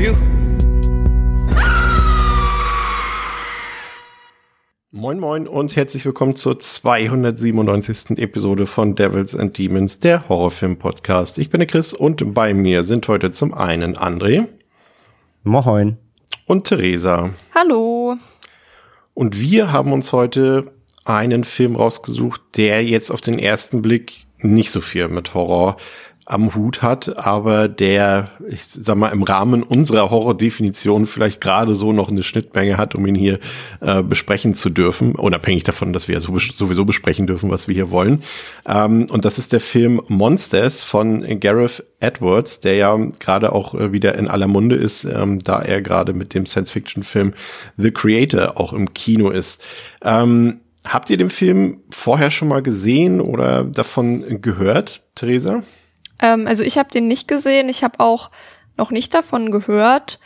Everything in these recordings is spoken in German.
For you. Moin Moin und herzlich willkommen zur 297. Episode von Devils and Demons, der Horrorfilm-Podcast. Ich bin der Chris und bei mir sind heute zum einen André. Moin. Und Theresa. Hallo. Und wir haben uns heute einen Film rausgesucht, der jetzt auf den ersten Blick nicht so viel mit Horror am Hut hat, aber der, ich sag mal, im Rahmen unserer Horror-Definition vielleicht gerade so noch eine Schnittmenge hat, um ihn hier äh, besprechen zu dürfen, unabhängig davon, dass wir ja sowieso besprechen dürfen, was wir hier wollen. Ähm, und das ist der Film Monsters von Gareth Edwards, der ja gerade auch äh, wieder in aller Munde ist, ähm, da er gerade mit dem Science-Fiction-Film The Creator auch im Kino ist. Ähm, habt ihr den Film vorher schon mal gesehen oder davon gehört, Theresa? Ähm, also ich habe den nicht gesehen. Ich habe auch noch nicht davon gehört.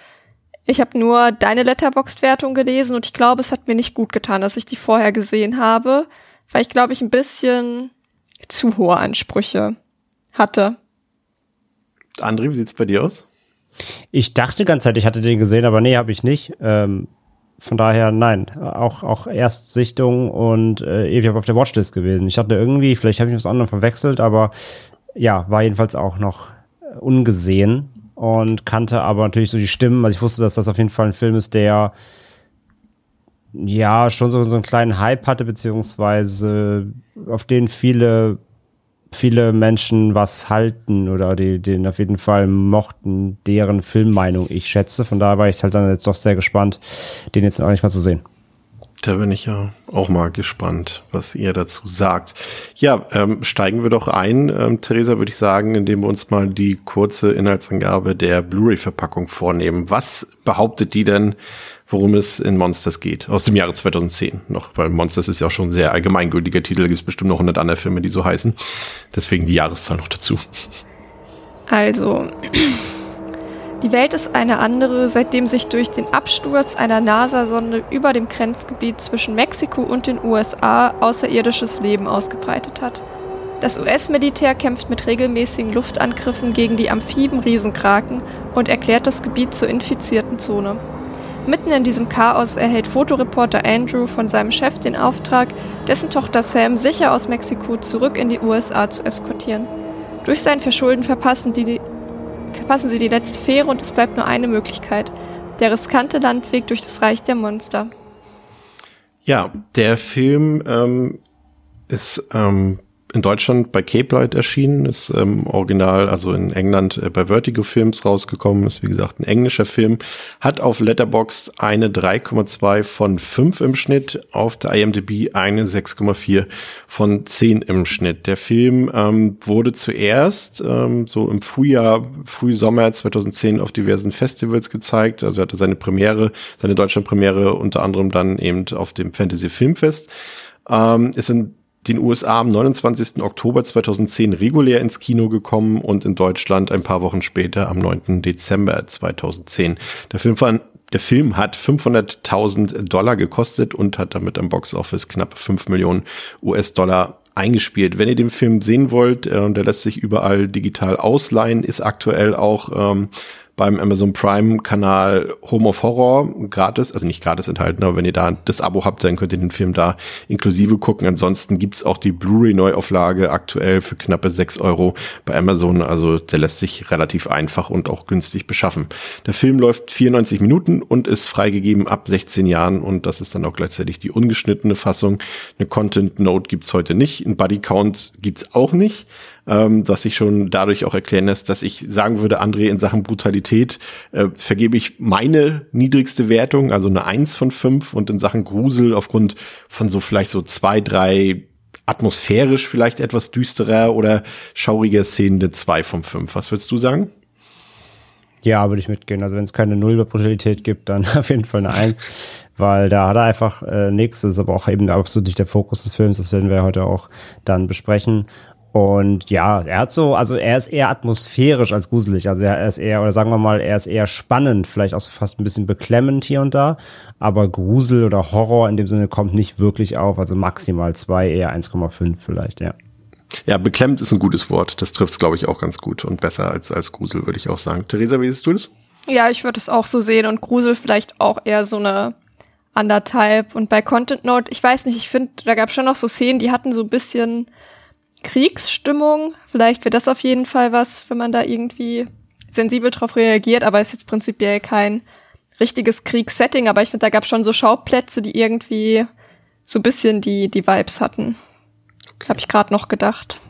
Ich habe nur deine Letterboxd-Wertung gelesen und ich glaube, es hat mir nicht gut getan, dass ich die vorher gesehen habe, weil ich glaube, ich ein bisschen zu hohe Ansprüche hatte. André, wie sieht's bei dir aus? Ich dachte ganz Zeit, ich hatte den gesehen, aber nee, habe ich nicht. Ähm, von daher, nein, auch, auch Erstsichtung und äh, ewig auf der Watchlist gewesen. Ich dachte irgendwie, vielleicht habe ich was anderes verwechselt, aber ja, war jedenfalls auch noch äh, ungesehen und kannte aber natürlich so die Stimmen. Also ich wusste, dass das auf jeden Fall ein Film ist, der ja schon so, so einen kleinen Hype hatte, beziehungsweise auf den viele, viele Menschen was halten oder die, den auf jeden Fall mochten, deren Filmmeinung ich schätze. Von daher war ich halt dann jetzt doch sehr gespannt, den jetzt auch nicht mal zu sehen. Da bin ich ja auch mal gespannt, was ihr dazu sagt. Ja, ähm, steigen wir doch ein, ähm, Theresa, würde ich sagen, indem wir uns mal die kurze Inhaltsangabe der Blu-ray-Verpackung vornehmen. Was behauptet die denn, worum es in Monsters geht? Aus dem Jahre 2010 noch, weil Monsters ist ja auch schon ein sehr allgemeingültiger Titel. Da gibt es bestimmt noch 100 andere Filme, die so heißen. Deswegen die Jahreszahl noch dazu. Also, die Welt ist eine andere, seitdem sich durch den Absturz einer NASA-Sonde über dem Grenzgebiet zwischen Mexiko und den USA außerirdisches Leben ausgebreitet hat. Das US-Militär kämpft mit regelmäßigen Luftangriffen gegen die Amphibien-Riesenkraken und erklärt das Gebiet zur infizierten Zone. Mitten in diesem Chaos erhält Fotoreporter Andrew von seinem Chef den Auftrag, dessen Tochter Sam sicher aus Mexiko zurück in die USA zu eskortieren. Durch sein Verschulden verpassen die verpassen sie die letzte Fähre und es bleibt nur eine Möglichkeit. Der riskante Landweg durch das Reich der Monster. Ja, der Film ähm, ist ähm, in Deutschland bei Cape Light erschienen, ist ähm, original, also in England äh, bei Vertigo Films rausgekommen, ist wie gesagt ein englischer Film, hat auf Letterboxd eine 3,2 von 5 im Schnitt, auf der IMDb eine 6,4 von 10 im Schnitt. Der Film ähm, wurde zuerst ähm, so im Frühjahr, Frühsommer 2010 auf diversen Festivals gezeigt, also hatte seine Premiere, seine Deutschlandpremiere unter anderem dann eben auf dem Fantasy Filmfest. Ähm, ist in den USA am 29. Oktober 2010 regulär ins Kino gekommen und in Deutschland ein paar Wochen später am 9. Dezember 2010. Der Film, der Film hat 500.000 Dollar gekostet und hat damit am Boxoffice knapp 5 Millionen US-Dollar eingespielt. Wenn ihr den Film sehen wollt, äh, der lässt sich überall digital ausleihen, ist aktuell auch ähm, beim Amazon Prime Kanal Home of Horror gratis, also nicht gratis enthalten, aber wenn ihr da das Abo habt, dann könnt ihr den Film da inklusive gucken. Ansonsten gibt's auch die Blu-ray Neuauflage aktuell für knappe sechs Euro bei Amazon. Also der lässt sich relativ einfach und auch günstig beschaffen. Der Film läuft 94 Minuten und ist freigegeben ab 16 Jahren und das ist dann auch gleichzeitig die ungeschnittene Fassung. Eine Content Note gibt's heute nicht. Ein Buddy Count gibt's auch nicht ähm, was sich schon dadurch auch erklären lässt, dass ich sagen würde, André, in Sachen Brutalität äh, vergebe ich meine niedrigste Wertung, also eine Eins von fünf und in Sachen Grusel aufgrund von so vielleicht so zwei, drei atmosphärisch vielleicht etwas düsterer oder schauriger Szenen eine 2 von 5. Was würdest du sagen? Ja, würde ich mitgehen. Also wenn es keine Null-Brutalität gibt, dann auf jeden Fall eine Eins, weil da hat er einfach äh, nichts. Das ist aber auch eben absolut nicht der Fokus des Films. Das werden wir heute auch dann besprechen. Und ja, er hat so, also er ist eher atmosphärisch als gruselig. Also er ist eher, oder sagen wir mal, er ist eher spannend, vielleicht auch so fast ein bisschen beklemmend hier und da. Aber Grusel oder Horror in dem Sinne kommt nicht wirklich auf. Also maximal zwei, eher 1,5 vielleicht, ja. Ja, beklemmt ist ein gutes Wort. Das trifft es, glaube ich, auch ganz gut und besser als, als Grusel, würde ich auch sagen. Theresa, wie siehst du das? Ja, ich würde es auch so sehen und Grusel vielleicht auch eher so eine anderthalb. Und bei Content Note, ich weiß nicht, ich finde, da gab es schon noch so Szenen, die hatten so ein bisschen Kriegsstimmung. Vielleicht wäre das auf jeden Fall was, wenn man da irgendwie sensibel drauf reagiert, aber ist jetzt prinzipiell kein richtiges Kriegssetting, aber ich finde, da gab es schon so Schauplätze, die irgendwie so ein bisschen die, die Vibes hatten. Okay. Habe ich gerade noch gedacht.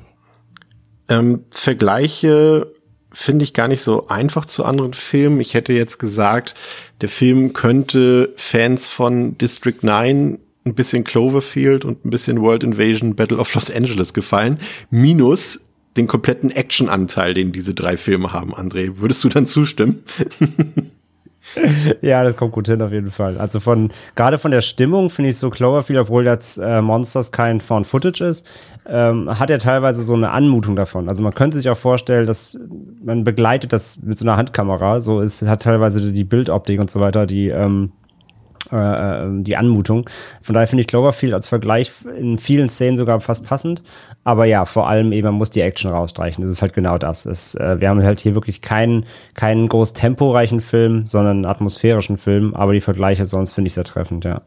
Ähm, Vergleiche finde ich gar nicht so einfach zu anderen Filmen. Ich hätte jetzt gesagt, der Film könnte Fans von District 9 ein bisschen Cloverfield und ein bisschen World Invasion Battle of Los Angeles gefallen. Minus den kompletten Action-Anteil, den diese drei Filme haben, André. Würdest du dann zustimmen? ja, das kommt gut hin auf jeden Fall. Also von gerade von der Stimmung finde ich so Cloverfield, obwohl jetzt äh, Monsters kein Found Footage ist, ähm, hat er teilweise so eine Anmutung davon. Also man könnte sich auch vorstellen, dass man begleitet das mit so einer Handkamera. So ist hat teilweise die Bildoptik und so weiter, die ähm, äh, ähm, die Anmutung. Von daher finde ich Cloverfield als Vergleich in vielen Szenen sogar fast passend. Aber ja, vor allem eben, man muss die Action rausstreichen. Das ist halt genau das. Es, äh, wir haben halt hier wirklich keinen, keinen groß temporeichen Film, sondern einen atmosphärischen Film. Aber die Vergleiche sonst finde ich sehr treffend, ja.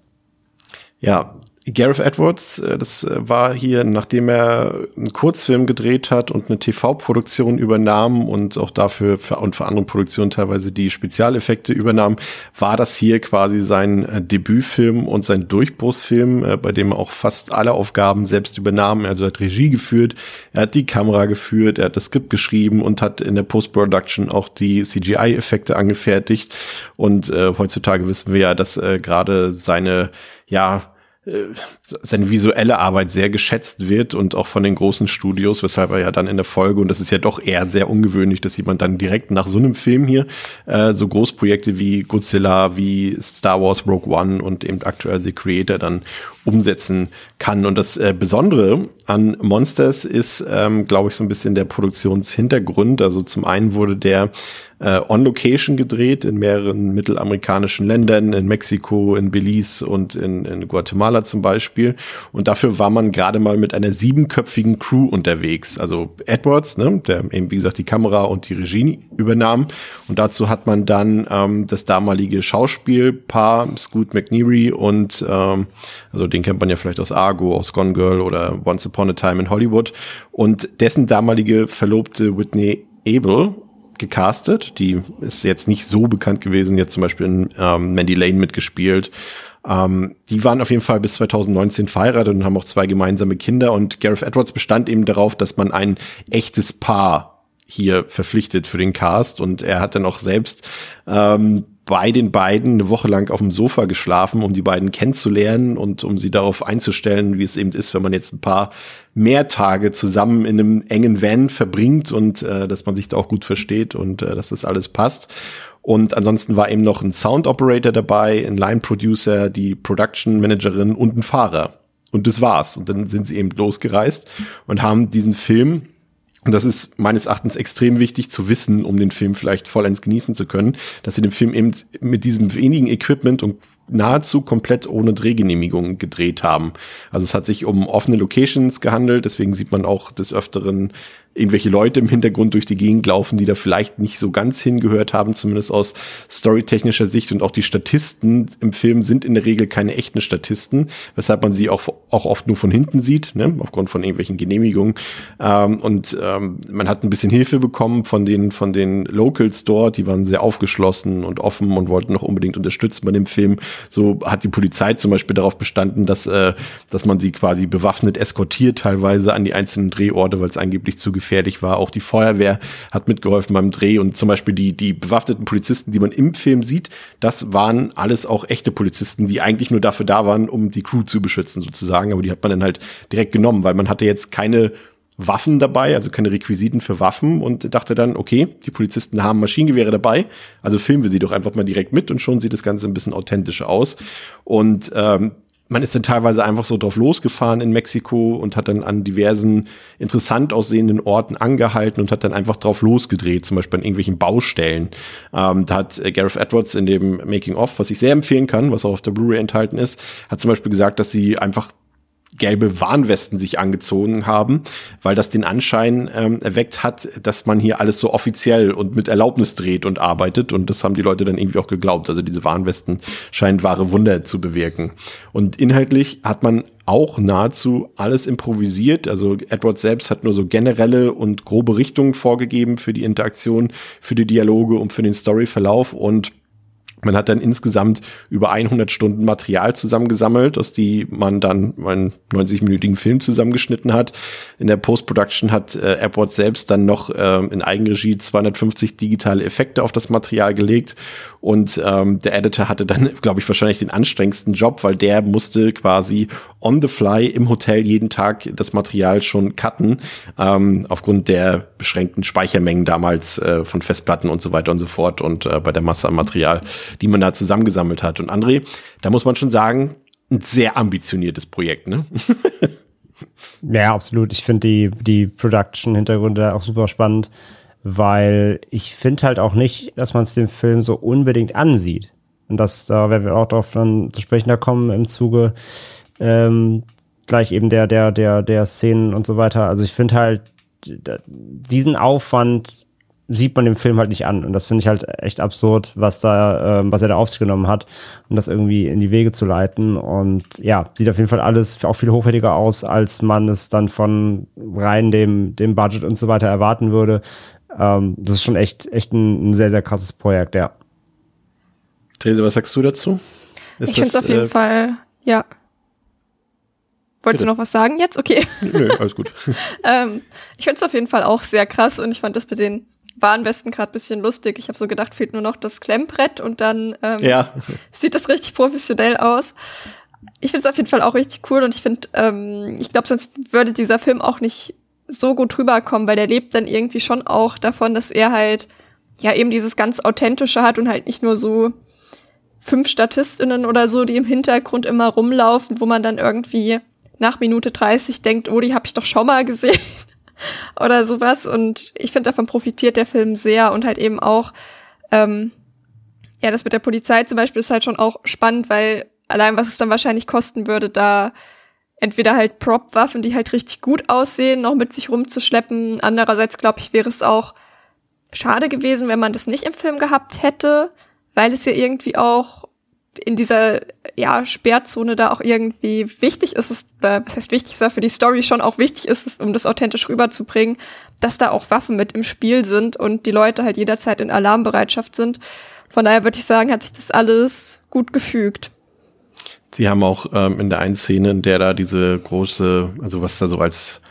Ja, Gareth Edwards, äh, das äh, war hier, nachdem er einen Kurzfilm gedreht hat und eine TV-Produktion übernahm und auch dafür für, und für andere Produktionen teilweise die Spezialeffekte übernahm, war das hier quasi sein äh, Debütfilm und sein Durchbruchsfilm, bei dem er auch fast alle Aufgaben selbst übernahm. Also er hat Regie geführt, er hat die Kamera geführt, er hat das Skript geschrieben und hat in der Post-Production auch die CGI-Effekte angefertigt. Und äh, heutzutage wissen wir ja, dass äh, gerade seine ja, seine visuelle Arbeit sehr geschätzt wird und auch von den großen Studios, weshalb er ja dann in der Folge, und das ist ja doch eher sehr ungewöhnlich, dass jemand dann direkt nach so einem Film hier äh, so Großprojekte wie Godzilla, wie Star Wars Rogue One und eben aktuell The Creator dann umsetzen kann. Und das äh, Besondere an Monsters ist, ähm, glaube ich, so ein bisschen der Produktionshintergrund. Also zum einen wurde der äh, on Location gedreht in mehreren mittelamerikanischen Ländern, in Mexiko, in Belize und in, in Guatemala zum Beispiel. Und dafür war man gerade mal mit einer siebenköpfigen Crew unterwegs. Also Edwards, ne, der eben wie gesagt die Kamera und die Regie übernahm. Und dazu hat man dann ähm, das damalige Schauspielpaar Scoot McNeary und ähm, also den kennt man ja vielleicht aus Argo, aus Gone Girl oder Once Upon a Time in Hollywood und dessen damalige Verlobte Whitney Abel gecastet. Die ist jetzt nicht so bekannt gewesen, jetzt zum Beispiel in ähm, Mandy Lane mitgespielt. Ähm, die waren auf jeden Fall bis 2019 verheiratet und haben auch zwei gemeinsame Kinder. Und Gareth Edwards bestand eben darauf, dass man ein echtes Paar hier verpflichtet für den Cast. Und er hat dann auch selbst ähm, bei den beiden eine Woche lang auf dem Sofa geschlafen, um die beiden kennenzulernen und um sie darauf einzustellen, wie es eben ist, wenn man jetzt ein paar mehr Tage zusammen in einem engen Van verbringt und äh, dass man sich da auch gut versteht und äh, dass das alles passt. Und ansonsten war eben noch ein Sound Operator dabei, ein Line Producer, die Production Managerin und ein Fahrer. Und das war's. Und dann sind sie eben losgereist und haben diesen Film und das ist meines Erachtens extrem wichtig zu wissen, um den Film vielleicht vollends genießen zu können, dass sie den Film eben mit diesem wenigen Equipment und nahezu komplett ohne Drehgenehmigung gedreht haben. Also es hat sich um offene Locations gehandelt, deswegen sieht man auch des Öfteren irgendwelche Leute im Hintergrund durch die Gegend laufen, die da vielleicht nicht so ganz hingehört haben, zumindest aus storytechnischer Sicht. Und auch die Statisten im Film sind in der Regel keine echten Statisten, weshalb man sie auch, auch oft nur von hinten sieht, ne, aufgrund von irgendwelchen Genehmigungen. Ähm, und ähm, man hat ein bisschen Hilfe bekommen von den, von den Locals dort, die waren sehr aufgeschlossen und offen und wollten noch unbedingt unterstützen bei dem Film. So hat die Polizei zum Beispiel darauf bestanden, dass, äh, dass man sie quasi bewaffnet eskortiert teilweise an die einzelnen Drehorte, weil es angeblich zu gefährlich gefährlich war. Auch die Feuerwehr hat mitgeholfen beim Dreh und zum Beispiel die, die bewaffneten Polizisten, die man im Film sieht, das waren alles auch echte Polizisten, die eigentlich nur dafür da waren, um die Crew zu beschützen sozusagen. Aber die hat man dann halt direkt genommen, weil man hatte jetzt keine Waffen dabei, also keine Requisiten für Waffen und dachte dann, okay, die Polizisten haben Maschinengewehre dabei, also filmen wir sie doch einfach mal direkt mit und schon sieht das Ganze ein bisschen authentischer aus. Und ähm, man ist dann teilweise einfach so drauf losgefahren in Mexiko und hat dann an diversen interessant aussehenden Orten angehalten und hat dann einfach drauf losgedreht, zum Beispiel an irgendwelchen Baustellen. Ähm, da hat äh, Gareth Edwards in dem Making of, was ich sehr empfehlen kann, was auch auf der Blu-ray enthalten ist, hat zum Beispiel gesagt, dass sie einfach gelbe Warnwesten sich angezogen haben, weil das den Anschein ähm, erweckt hat, dass man hier alles so offiziell und mit Erlaubnis dreht und arbeitet. Und das haben die Leute dann irgendwie auch geglaubt. Also diese Warnwesten scheinen wahre Wunder zu bewirken. Und inhaltlich hat man auch nahezu alles improvisiert. Also Edward selbst hat nur so generelle und grobe Richtungen vorgegeben für die Interaktion, für die Dialoge und für den Storyverlauf und man hat dann insgesamt über 100 Stunden Material zusammengesammelt, aus die man dann einen 90-minütigen Film zusammengeschnitten hat. In der Post-Production hat äh, Airport selbst dann noch äh, in Eigenregie 250 digitale Effekte auf das Material gelegt und ähm, der Editor hatte dann, glaube ich, wahrscheinlich den anstrengendsten Job, weil der musste quasi on the fly im Hotel jeden Tag das Material schon cutten, ähm, aufgrund der beschränkten Speichermengen damals äh, von Festplatten und so weiter und so fort und äh, bei der Masse an Material die man da zusammengesammelt hat. Und André, da muss man schon sagen, ein sehr ambitioniertes Projekt, ne? ja, absolut. Ich finde die, die Production-Hintergründe auch super spannend, weil ich finde halt auch nicht, dass man es dem Film so unbedingt ansieht. Und das, da werden wir auch darauf dann zu sprechen da kommen im Zuge ähm, gleich eben der, der, der, der Szenen und so weiter. Also ich finde halt diesen Aufwand sieht man dem Film halt nicht an. Und das finde ich halt echt absurd, was da, ähm, was er da auf sich genommen hat, um das irgendwie in die Wege zu leiten. Und ja, sieht auf jeden Fall alles auch viel hochwertiger aus, als man es dann von rein dem, dem Budget und so weiter erwarten würde. Ähm, das ist schon echt, echt ein, ein sehr, sehr krasses Projekt, ja. Therese, was sagst du dazu? Ist ich finde es auf jeden äh, Fall, ja. Wolltest du noch was sagen jetzt? Okay. Nö, alles gut. ähm, ich finde es auf jeden Fall auch sehr krass und ich fand das mit den Warnwesten gerade bisschen lustig. Ich habe so gedacht, fehlt nur noch das Klemmbrett und dann ähm, ja. sieht das richtig professionell aus. Ich finde es auf jeden Fall auch richtig cool und ich finde, ähm, ich glaube, sonst würde dieser Film auch nicht so gut rüberkommen, weil der lebt dann irgendwie schon auch davon, dass er halt ja eben dieses ganz authentische hat und halt nicht nur so fünf Statistinnen oder so, die im Hintergrund immer rumlaufen, wo man dann irgendwie nach Minute 30 denkt, oh, die habe ich doch schon mal gesehen oder sowas. Und ich finde, davon profitiert der Film sehr und halt eben auch, ähm, ja, das mit der Polizei zum Beispiel ist halt schon auch spannend, weil allein was es dann wahrscheinlich kosten würde, da entweder halt Prop-Waffen, die halt richtig gut aussehen, noch mit sich rumzuschleppen. Andererseits glaube ich, wäre es auch schade gewesen, wenn man das nicht im Film gehabt hätte, weil es ja irgendwie auch in dieser ja, Sperrzone da auch irgendwie wichtig ist es, äh, was heißt wichtig ist, für die Story schon auch wichtig ist es, um das authentisch rüberzubringen, dass da auch Waffen mit im Spiel sind und die Leute halt jederzeit in Alarmbereitschaft sind. Von daher würde ich sagen, hat sich das alles gut gefügt. Sie haben auch ähm, in der einen Szene, in der da diese große, also was da so als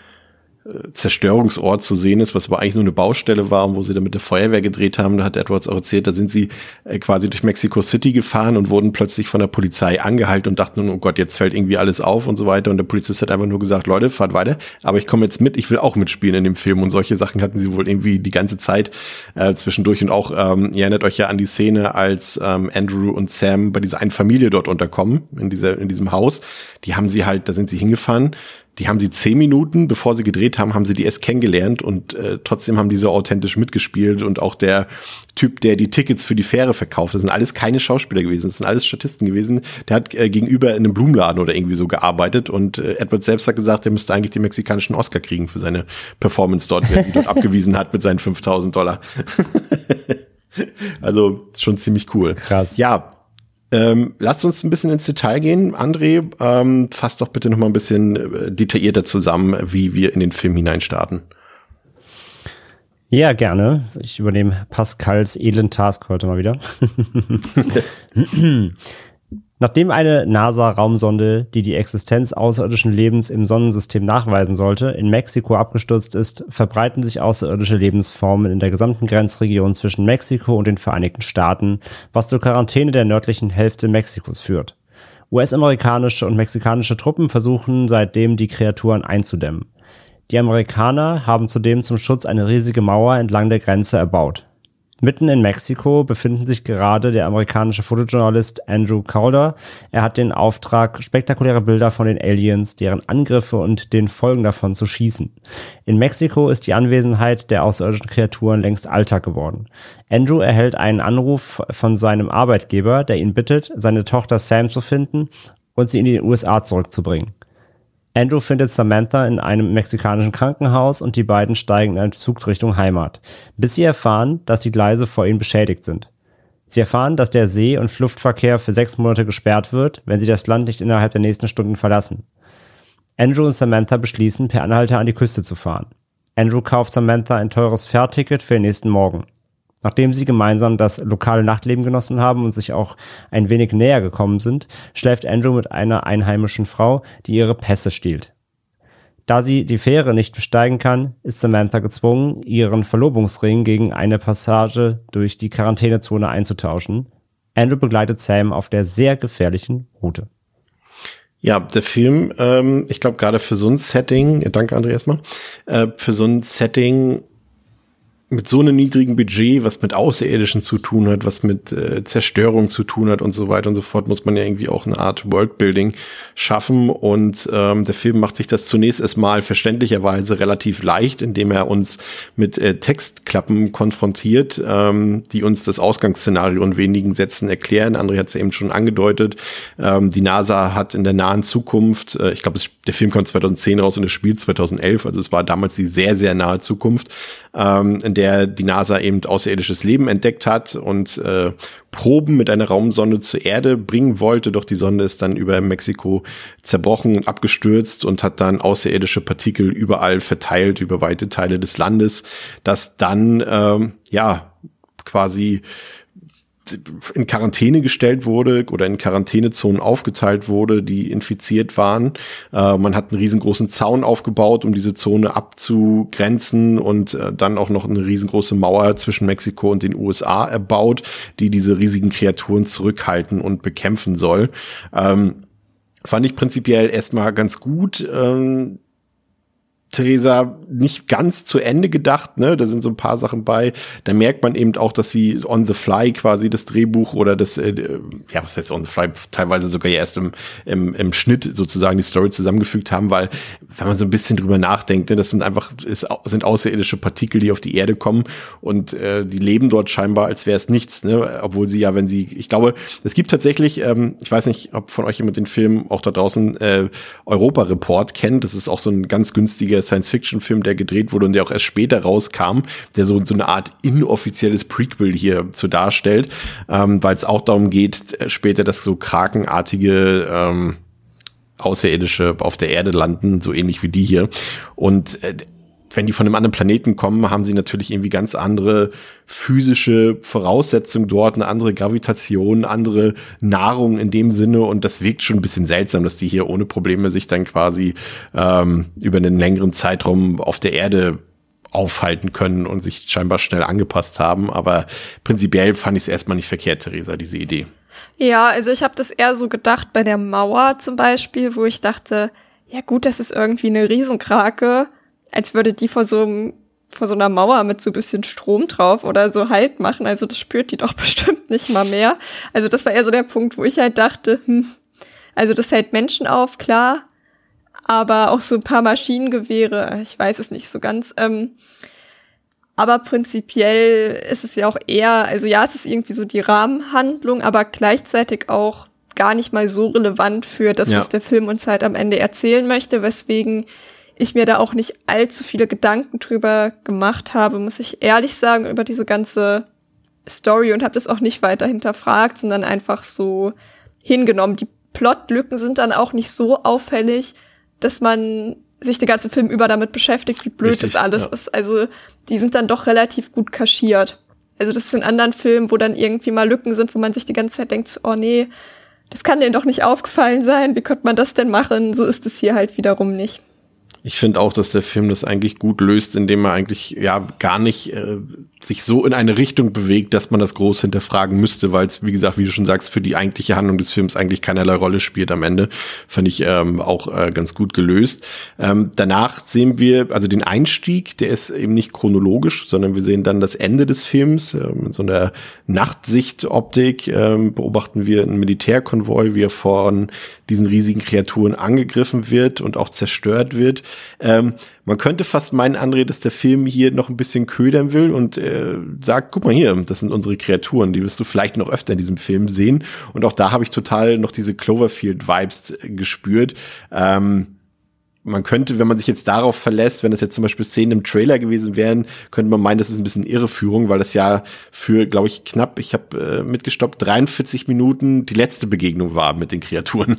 Zerstörungsort zu sehen ist, was aber eigentlich nur eine Baustelle war wo sie dann mit der Feuerwehr gedreht haben. Da hat Edwards auch erzählt, da sind sie äh, quasi durch Mexico City gefahren und wurden plötzlich von der Polizei angehalten und dachten, oh Gott, jetzt fällt irgendwie alles auf und so weiter. Und der Polizist hat einfach nur gesagt, Leute, fahrt weiter, aber ich komme jetzt mit, ich will auch mitspielen in dem Film. Und solche Sachen hatten sie wohl irgendwie die ganze Zeit äh, zwischendurch. Und auch, ähm, ihr erinnert euch ja an die Szene, als ähm, Andrew und Sam bei dieser einen Familie dort unterkommen, in, dieser, in diesem Haus. Die haben sie halt, da sind sie hingefahren die haben sie zehn Minuten, bevor sie gedreht haben, haben sie die erst kennengelernt und äh, trotzdem haben die so authentisch mitgespielt und auch der Typ, der die Tickets für die Fähre verkauft, das sind alles keine Schauspieler gewesen, das sind alles Statisten gewesen. Der hat äh, gegenüber in einem Blumenladen oder irgendwie so gearbeitet und äh, Edward selbst hat gesagt, er müsste eigentlich den mexikanischen Oscar kriegen für seine Performance dort, die dort abgewiesen hat mit seinen 5000 Dollar. also schon ziemlich cool. Krass. Ja, ähm, lasst uns ein bisschen ins Detail gehen. André, ähm, fass doch bitte noch mal ein bisschen äh, detaillierter zusammen, wie wir in den Film hineinstarten. Ja, gerne. Ich übernehme Pascals edlen Task heute mal wieder. Nachdem eine NASA-Raumsonde, die die Existenz außerirdischen Lebens im Sonnensystem nachweisen sollte, in Mexiko abgestürzt ist, verbreiten sich außerirdische Lebensformen in der gesamten Grenzregion zwischen Mexiko und den Vereinigten Staaten, was zur Quarantäne der nördlichen Hälfte Mexikos führt. US-amerikanische und mexikanische Truppen versuchen seitdem die Kreaturen einzudämmen. Die Amerikaner haben zudem zum Schutz eine riesige Mauer entlang der Grenze erbaut. Mitten in Mexiko befinden sich gerade der amerikanische Fotojournalist Andrew Calder. Er hat den Auftrag, spektakuläre Bilder von den Aliens, deren Angriffe und den Folgen davon zu schießen. In Mexiko ist die Anwesenheit der außerirdischen Kreaturen längst Alltag geworden. Andrew erhält einen Anruf von seinem Arbeitgeber, der ihn bittet, seine Tochter Sam zu finden und sie in die USA zurückzubringen. Andrew findet Samantha in einem mexikanischen Krankenhaus und die beiden steigen in einen Zug Richtung Heimat, bis sie erfahren, dass die Gleise vor ihnen beschädigt sind. Sie erfahren, dass der See- und Luftverkehr für sechs Monate gesperrt wird, wenn sie das Land nicht innerhalb der nächsten Stunden verlassen. Andrew und Samantha beschließen, per Anhalter an die Küste zu fahren. Andrew kauft Samantha ein teures Fährticket für den nächsten Morgen. Nachdem sie gemeinsam das lokale Nachtleben genossen haben und sich auch ein wenig näher gekommen sind, schläft Andrew mit einer einheimischen Frau, die ihre Pässe stiehlt. Da sie die Fähre nicht besteigen kann, ist Samantha gezwungen, ihren Verlobungsring gegen eine Passage durch die Quarantänezone einzutauschen. Andrew begleitet Sam auf der sehr gefährlichen Route. Ja, der Film, ähm, ich glaube gerade für so ein Setting, danke André erstmal, äh, für so ein Setting mit so einem niedrigen Budget, was mit Außerirdischen zu tun hat, was mit äh, Zerstörung zu tun hat und so weiter und so fort, muss man ja irgendwie auch eine Art Worldbuilding schaffen. Und ähm, der Film macht sich das zunächst erstmal verständlicherweise relativ leicht, indem er uns mit äh, Textklappen konfrontiert, ähm, die uns das Ausgangsszenario in wenigen Sätzen erklären. André hat es ja eben schon angedeutet. Ähm, die NASA hat in der nahen Zukunft, äh, ich glaube, der Film kommt 2010 raus und es spielt 2011, also es war damals die sehr, sehr nahe Zukunft, ähm, in der die NASA eben außerirdisches Leben entdeckt hat und äh, Proben mit einer Raumsonde zur Erde bringen wollte, doch die Sonde ist dann über Mexiko zerbrochen und abgestürzt und hat dann außerirdische Partikel überall verteilt über weite Teile des Landes, das dann ähm, ja quasi in Quarantäne gestellt wurde oder in Quarantänezonen aufgeteilt wurde, die infiziert waren. Äh, man hat einen riesengroßen Zaun aufgebaut, um diese Zone abzugrenzen und äh, dann auch noch eine riesengroße Mauer zwischen Mexiko und den USA erbaut, die diese riesigen Kreaturen zurückhalten und bekämpfen soll. Ähm, fand ich prinzipiell erstmal ganz gut. Ähm, Theresa nicht ganz zu Ende gedacht, ne? Da sind so ein paar Sachen bei. Da merkt man eben auch, dass sie on the fly quasi das Drehbuch oder das, äh, ja, was heißt on the fly, teilweise sogar erst im, im, im Schnitt sozusagen die Story zusammengefügt haben, weil, wenn man so ein bisschen drüber nachdenkt, ne, das sind einfach, ist, sind außerirdische Partikel, die auf die Erde kommen und äh, die leben dort scheinbar, als wäre es nichts, ne? Obwohl sie ja, wenn sie, ich glaube, es gibt tatsächlich, ähm, ich weiß nicht, ob von euch jemand den Film auch da draußen äh, Europa Report kennt. Das ist auch so ein ganz günstiger Science-Fiction-Film, der gedreht wurde und der auch erst später rauskam, der so, so eine Art inoffizielles Prequel hier zu darstellt, ähm, weil es auch darum geht, äh, später, dass so krakenartige ähm, Außerirdische auf der Erde landen, so ähnlich wie die hier. Und äh, wenn die von einem anderen Planeten kommen, haben sie natürlich irgendwie ganz andere physische Voraussetzungen dort, eine andere Gravitation, andere Nahrung in dem Sinne und das wirkt schon ein bisschen seltsam, dass die hier ohne Probleme sich dann quasi ähm, über einen längeren Zeitraum auf der Erde aufhalten können und sich scheinbar schnell angepasst haben. Aber prinzipiell fand ich es erstmal nicht verkehrt, Theresa, diese Idee. Ja, also ich habe das eher so gedacht bei der Mauer zum Beispiel, wo ich dachte, ja gut, das ist irgendwie eine Riesenkrake als würde die vor so einem vor so einer Mauer mit so ein bisschen Strom drauf oder so Halt machen. Also das spürt die doch bestimmt nicht mal mehr. Also das war eher so der Punkt, wo ich halt dachte, hm, also das hält Menschen auf, klar, aber auch so ein paar Maschinengewehre, ich weiß es nicht so ganz. Ähm, aber prinzipiell ist es ja auch eher, also ja, es ist irgendwie so die Rahmenhandlung, aber gleichzeitig auch gar nicht mal so relevant für das, ja. was der Film uns halt am Ende erzählen möchte, weswegen ich mir da auch nicht allzu viele Gedanken drüber gemacht habe, muss ich ehrlich sagen, über diese ganze Story und habe das auch nicht weiter hinterfragt, sondern einfach so hingenommen. Die Plotlücken sind dann auch nicht so auffällig, dass man sich den ganzen Film über damit beschäftigt, wie blöd Richtig, das alles ja. ist. Also die sind dann doch relativ gut kaschiert. Also das ist in anderen Filmen, wo dann irgendwie mal Lücken sind, wo man sich die ganze Zeit denkt, oh nee, das kann denen doch nicht aufgefallen sein. Wie könnte man das denn machen? So ist es hier halt wiederum nicht. Ich finde auch, dass der Film das eigentlich gut löst, indem er eigentlich ja gar nicht äh, sich so in eine Richtung bewegt, dass man das groß hinterfragen müsste, weil es, wie gesagt, wie du schon sagst, für die eigentliche Handlung des Films eigentlich keinerlei Rolle spielt am Ende. Fand ich ähm, auch äh, ganz gut gelöst. Ähm, danach sehen wir, also den Einstieg, der ist eben nicht chronologisch, sondern wir sehen dann das Ende des Films. Äh, mit so einer Nachtsichtoptik äh, beobachten wir einen Militärkonvoi, wie er von diesen riesigen Kreaturen angegriffen wird und auch zerstört wird. Ähm, man könnte fast meinen, André, dass der Film hier noch ein bisschen ködern will und äh, sagt, guck mal hier, das sind unsere Kreaturen, die wirst du vielleicht noch öfter in diesem Film sehen. Und auch da habe ich total noch diese Cloverfield-Vibes gespürt. Ähm, man könnte, wenn man sich jetzt darauf verlässt, wenn das jetzt zum Beispiel Szenen im Trailer gewesen wären, könnte man meinen, das ist ein bisschen Irreführung, weil das ja für, glaube ich, knapp, ich habe äh, mitgestoppt, 43 Minuten die letzte Begegnung war mit den Kreaturen.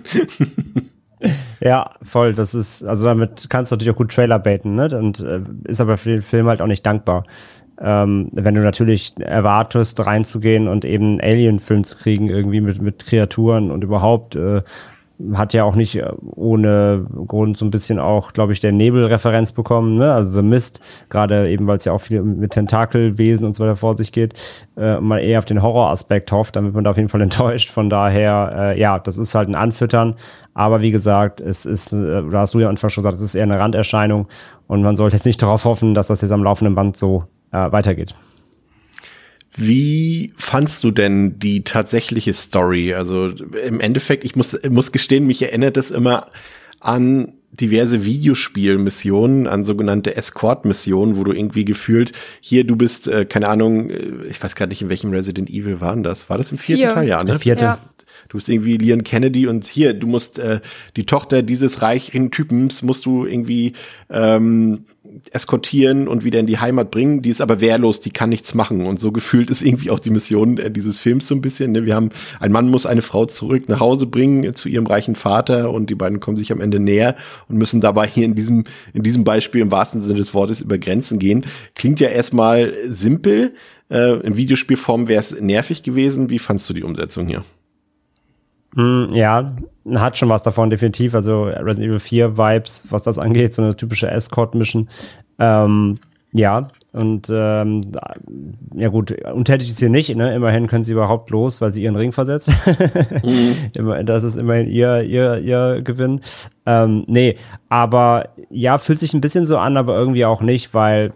ja, voll. Das ist, also damit kannst du natürlich auch gut Trailer baiten, ne? Und äh, ist aber für den Film halt auch nicht dankbar. Ähm, wenn du natürlich erwartest, reinzugehen und eben Alien-Film zu kriegen, irgendwie mit, mit Kreaturen und überhaupt äh, hat ja auch nicht äh, ohne Grund so ein bisschen auch, glaube ich, der Nebel-Referenz bekommen, ne? also The Mist, gerade eben, weil es ja auch viel mit Tentakelwesen und so weiter vor sich geht, äh, mal eher auf den Horroraspekt hofft, damit man da auf jeden Fall enttäuscht. Von daher, äh, ja, das ist halt ein Anfüttern, aber wie gesagt, es ist, äh, da hast du ja am Anfang schon gesagt, es ist eher eine Randerscheinung und man sollte jetzt nicht darauf hoffen, dass das jetzt am laufenden Band so äh, weitergeht. Wie fandst du denn die tatsächliche Story? Also im Endeffekt, ich muss, muss gestehen, mich erinnert das immer an diverse Videospielmissionen, an sogenannte Escort-Missionen, wo du irgendwie gefühlt, hier, du bist, äh, keine Ahnung, äh, ich weiß gar nicht, in welchem Resident Evil waren das. War das im vierten Vier. Teil, ja, ne? Der vierte. Ja. Du bist irgendwie Leon Kennedy und hier, du musst äh, die Tochter dieses reichen Typens musst du irgendwie ähm, eskortieren und wieder in die Heimat bringen. Die ist aber wehrlos, die kann nichts machen. Und so gefühlt ist irgendwie auch die Mission äh, dieses Films so ein bisschen. Ne? Wir haben, ein Mann muss eine Frau zurück nach Hause bringen zu ihrem reichen Vater und die beiden kommen sich am Ende näher und müssen dabei hier in diesem, in diesem Beispiel im wahrsten Sinne des Wortes über Grenzen gehen. Klingt ja erstmal simpel. Äh, in Videospielform wäre es nervig gewesen. Wie fandst du die Umsetzung hier? Mm, ja, hat schon was davon, definitiv. Also Resident Evil 4 Vibes, was das angeht, so eine typische Escort-Mission. Ähm, ja, und ähm, ja gut, untätig ist hier nicht, ne? Immerhin können sie überhaupt los, weil sie ihren Ring versetzt. mhm. das ist immerhin ihr, ihr, ihr Gewinn. Ähm, nee, aber ja, fühlt sich ein bisschen so an, aber irgendwie auch nicht, weil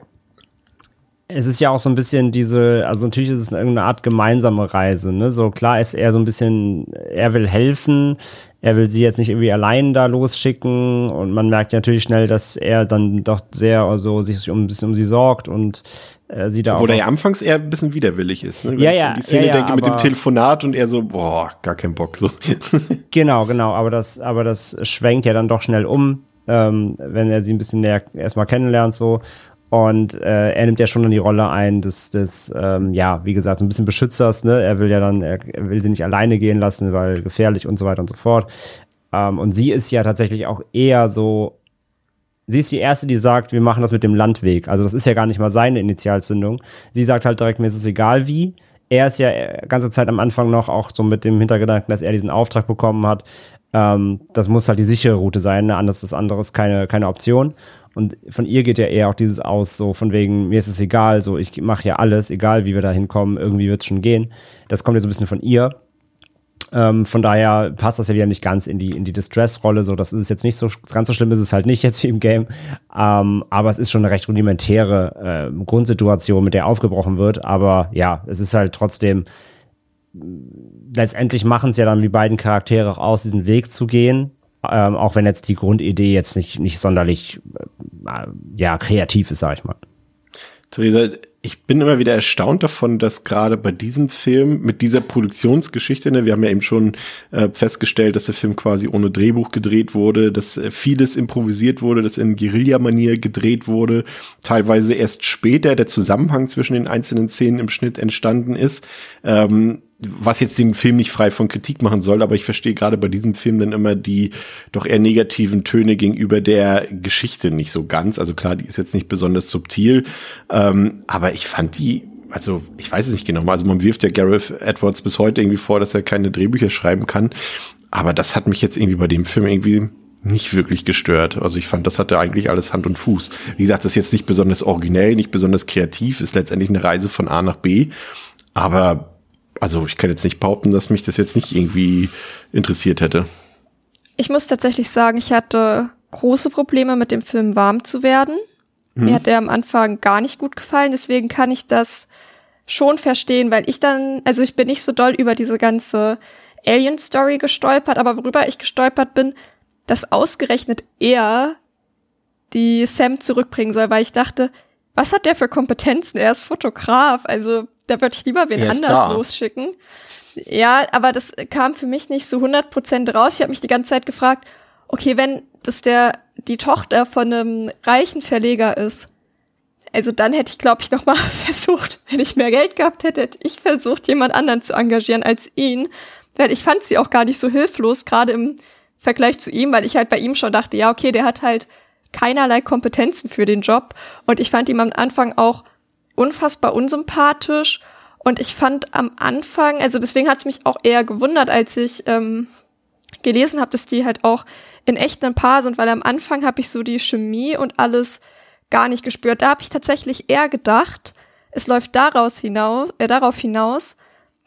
es ist ja auch so ein bisschen diese, also natürlich ist es irgendeine Art gemeinsame Reise, ne? So klar ist er so ein bisschen, er will helfen, er will sie jetzt nicht irgendwie allein da losschicken und man merkt ja natürlich schnell, dass er dann doch sehr also sich um ein bisschen um sie sorgt und äh, sie da Obwohl auch. er ja anfangs eher ein bisschen widerwillig ist, ne? Wenn ja, ja. Ich die Szene ja, ja, denke mit dem Telefonat und er so, boah, gar kein Bock, so. genau, genau, aber das, aber das schwenkt ja dann doch schnell um, ähm, wenn er sie ein bisschen näher erstmal kennenlernt, so. Und äh, er nimmt ja schon dann die Rolle ein des, des ähm, ja, wie gesagt, so ein bisschen Beschützers. Ne? Er will ja dann, er will sie nicht alleine gehen lassen, weil gefährlich und so weiter und so fort. Ähm, und sie ist ja tatsächlich auch eher so, sie ist die Erste, die sagt, wir machen das mit dem Landweg. Also das ist ja gar nicht mal seine Initialzündung. Sie sagt halt direkt, mir ist es egal wie. Er ist ja äh, ganze Zeit am Anfang noch auch so mit dem Hintergedanken, dass er diesen Auftrag bekommen hat. Ähm, das muss halt die sichere Route sein, ne? anders ist keine, keine Option. Und von ihr geht ja eher auch dieses aus, so von wegen, mir ist es egal, so ich mache ja alles, egal wie wir da hinkommen, irgendwie wird es schon gehen. Das kommt ja so ein bisschen von ihr. Ähm, von daher passt das ja wieder nicht ganz in die, in die Distress-Rolle. So, das ist jetzt nicht so ganz so schlimm, ist es halt nicht jetzt wie im Game. Ähm, aber es ist schon eine recht rudimentäre äh, Grundsituation, mit der aufgebrochen wird. Aber ja, es ist halt trotzdem, letztendlich machen es ja dann die beiden Charaktere auch aus, diesen Weg zu gehen ähm, auch wenn jetzt die Grundidee jetzt nicht, nicht sonderlich äh, ja, kreativ ist, sag ich mal. Theresa, ich bin immer wieder erstaunt davon, dass gerade bei diesem Film mit dieser Produktionsgeschichte, ne, wir haben ja eben schon äh, festgestellt, dass der Film quasi ohne Drehbuch gedreht wurde, dass äh, vieles improvisiert wurde, dass in Guerilla-Manier gedreht wurde, teilweise erst später der Zusammenhang zwischen den einzelnen Szenen im Schnitt entstanden ist. Ähm, was jetzt den Film nicht frei von Kritik machen soll, aber ich verstehe gerade bei diesem Film dann immer die doch eher negativen Töne gegenüber der Geschichte nicht so ganz. Also klar, die ist jetzt nicht besonders subtil, ähm, aber ich fand die also ich weiß es nicht genau, also man wirft ja Gareth Edwards bis heute irgendwie vor, dass er keine Drehbücher schreiben kann, aber das hat mich jetzt irgendwie bei dem Film irgendwie nicht wirklich gestört. Also ich fand, das hatte eigentlich alles Hand und Fuß. Wie gesagt, das ist jetzt nicht besonders originell, nicht besonders kreativ, ist letztendlich eine Reise von A nach B, aber also ich kann jetzt nicht behaupten, dass mich das jetzt nicht irgendwie interessiert hätte. Ich muss tatsächlich sagen, ich hatte große Probleme mit dem Film warm zu werden. Hm. Mir hat der am Anfang gar nicht gut gefallen, deswegen kann ich das schon verstehen, weil ich dann, also ich bin nicht so doll über diese ganze Alien-Story gestolpert, aber worüber ich gestolpert bin, dass ausgerechnet er die Sam zurückbringen soll, weil ich dachte, was hat der für Kompetenzen? Er ist Fotograf, also da würde ich lieber wen anders da. losschicken. Ja, aber das kam für mich nicht so 100% raus. Ich habe mich die ganze Zeit gefragt, okay, wenn das der die Tochter von einem reichen Verleger ist, also dann hätte ich, glaube ich, noch mal versucht, wenn ich mehr Geld gehabt hätte, hätte ich versucht, jemand anderen zu engagieren als ihn. Weil ich fand sie auch gar nicht so hilflos, gerade im Vergleich zu ihm, weil ich halt bei ihm schon dachte, ja, okay, der hat halt keinerlei Kompetenzen für den Job. Und ich fand ihn am Anfang auch unfassbar unsympathisch. Und ich fand am Anfang, also deswegen hat es mich auch eher gewundert, als ich ähm, gelesen habe, dass die halt auch in echt ein Paar sind, weil am Anfang habe ich so die Chemie und alles gar nicht gespürt. Da habe ich tatsächlich eher gedacht, es läuft daraus hinaus, äh, darauf hinaus,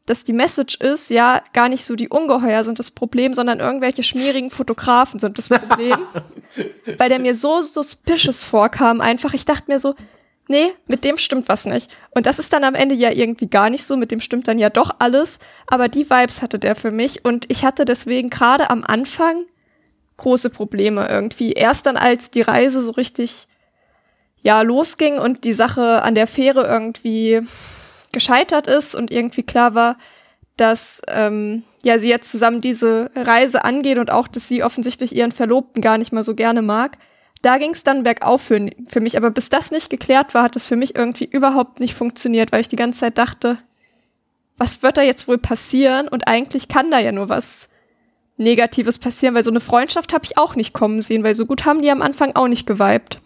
dass die Message ist, ja, gar nicht so die Ungeheuer sind das Problem, sondern irgendwelche schmierigen Fotografen sind das Problem. weil der mir so suspicious vorkam, einfach. Ich dachte mir so, nee, mit dem stimmt was nicht. Und das ist dann am Ende ja irgendwie gar nicht so, mit dem stimmt dann ja doch alles. Aber die Vibes hatte der für mich und ich hatte deswegen gerade am Anfang große Probleme irgendwie. Erst dann, als die Reise so richtig, ja, losging und die Sache an der Fähre irgendwie gescheitert ist und irgendwie klar war, dass ähm, ja sie jetzt zusammen diese Reise angeht und auch, dass sie offensichtlich ihren Verlobten gar nicht mal so gerne mag. Da ging es dann bergauf für, für mich. Aber bis das nicht geklärt war, hat das für mich irgendwie überhaupt nicht funktioniert, weil ich die ganze Zeit dachte, was wird da jetzt wohl passieren? Und eigentlich kann da ja nur was Negatives passieren, weil so eine Freundschaft habe ich auch nicht kommen sehen, weil so gut haben die am Anfang auch nicht geweibt.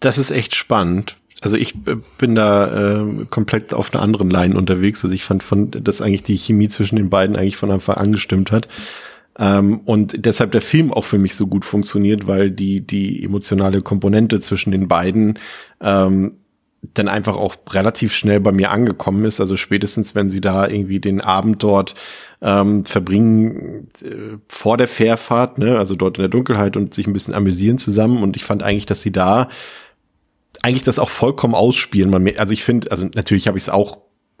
Das ist echt spannend. Also ich bin da äh, komplett auf einer anderen Line unterwegs. Also ich fand von, dass eigentlich die Chemie zwischen den beiden eigentlich von Anfang an gestimmt hat. Ähm, und deshalb der Film auch für mich so gut funktioniert, weil die, die emotionale Komponente zwischen den beiden ähm, dann einfach auch relativ schnell bei mir angekommen ist. Also spätestens, wenn sie da irgendwie den Abend dort ähm, verbringen äh, vor der Fährfahrt, ne, also dort in der Dunkelheit und sich ein bisschen amüsieren zusammen. Und ich fand eigentlich, dass sie da eigentlich das auch vollkommen ausspielen. Also ich finde, also natürlich habe ich es auch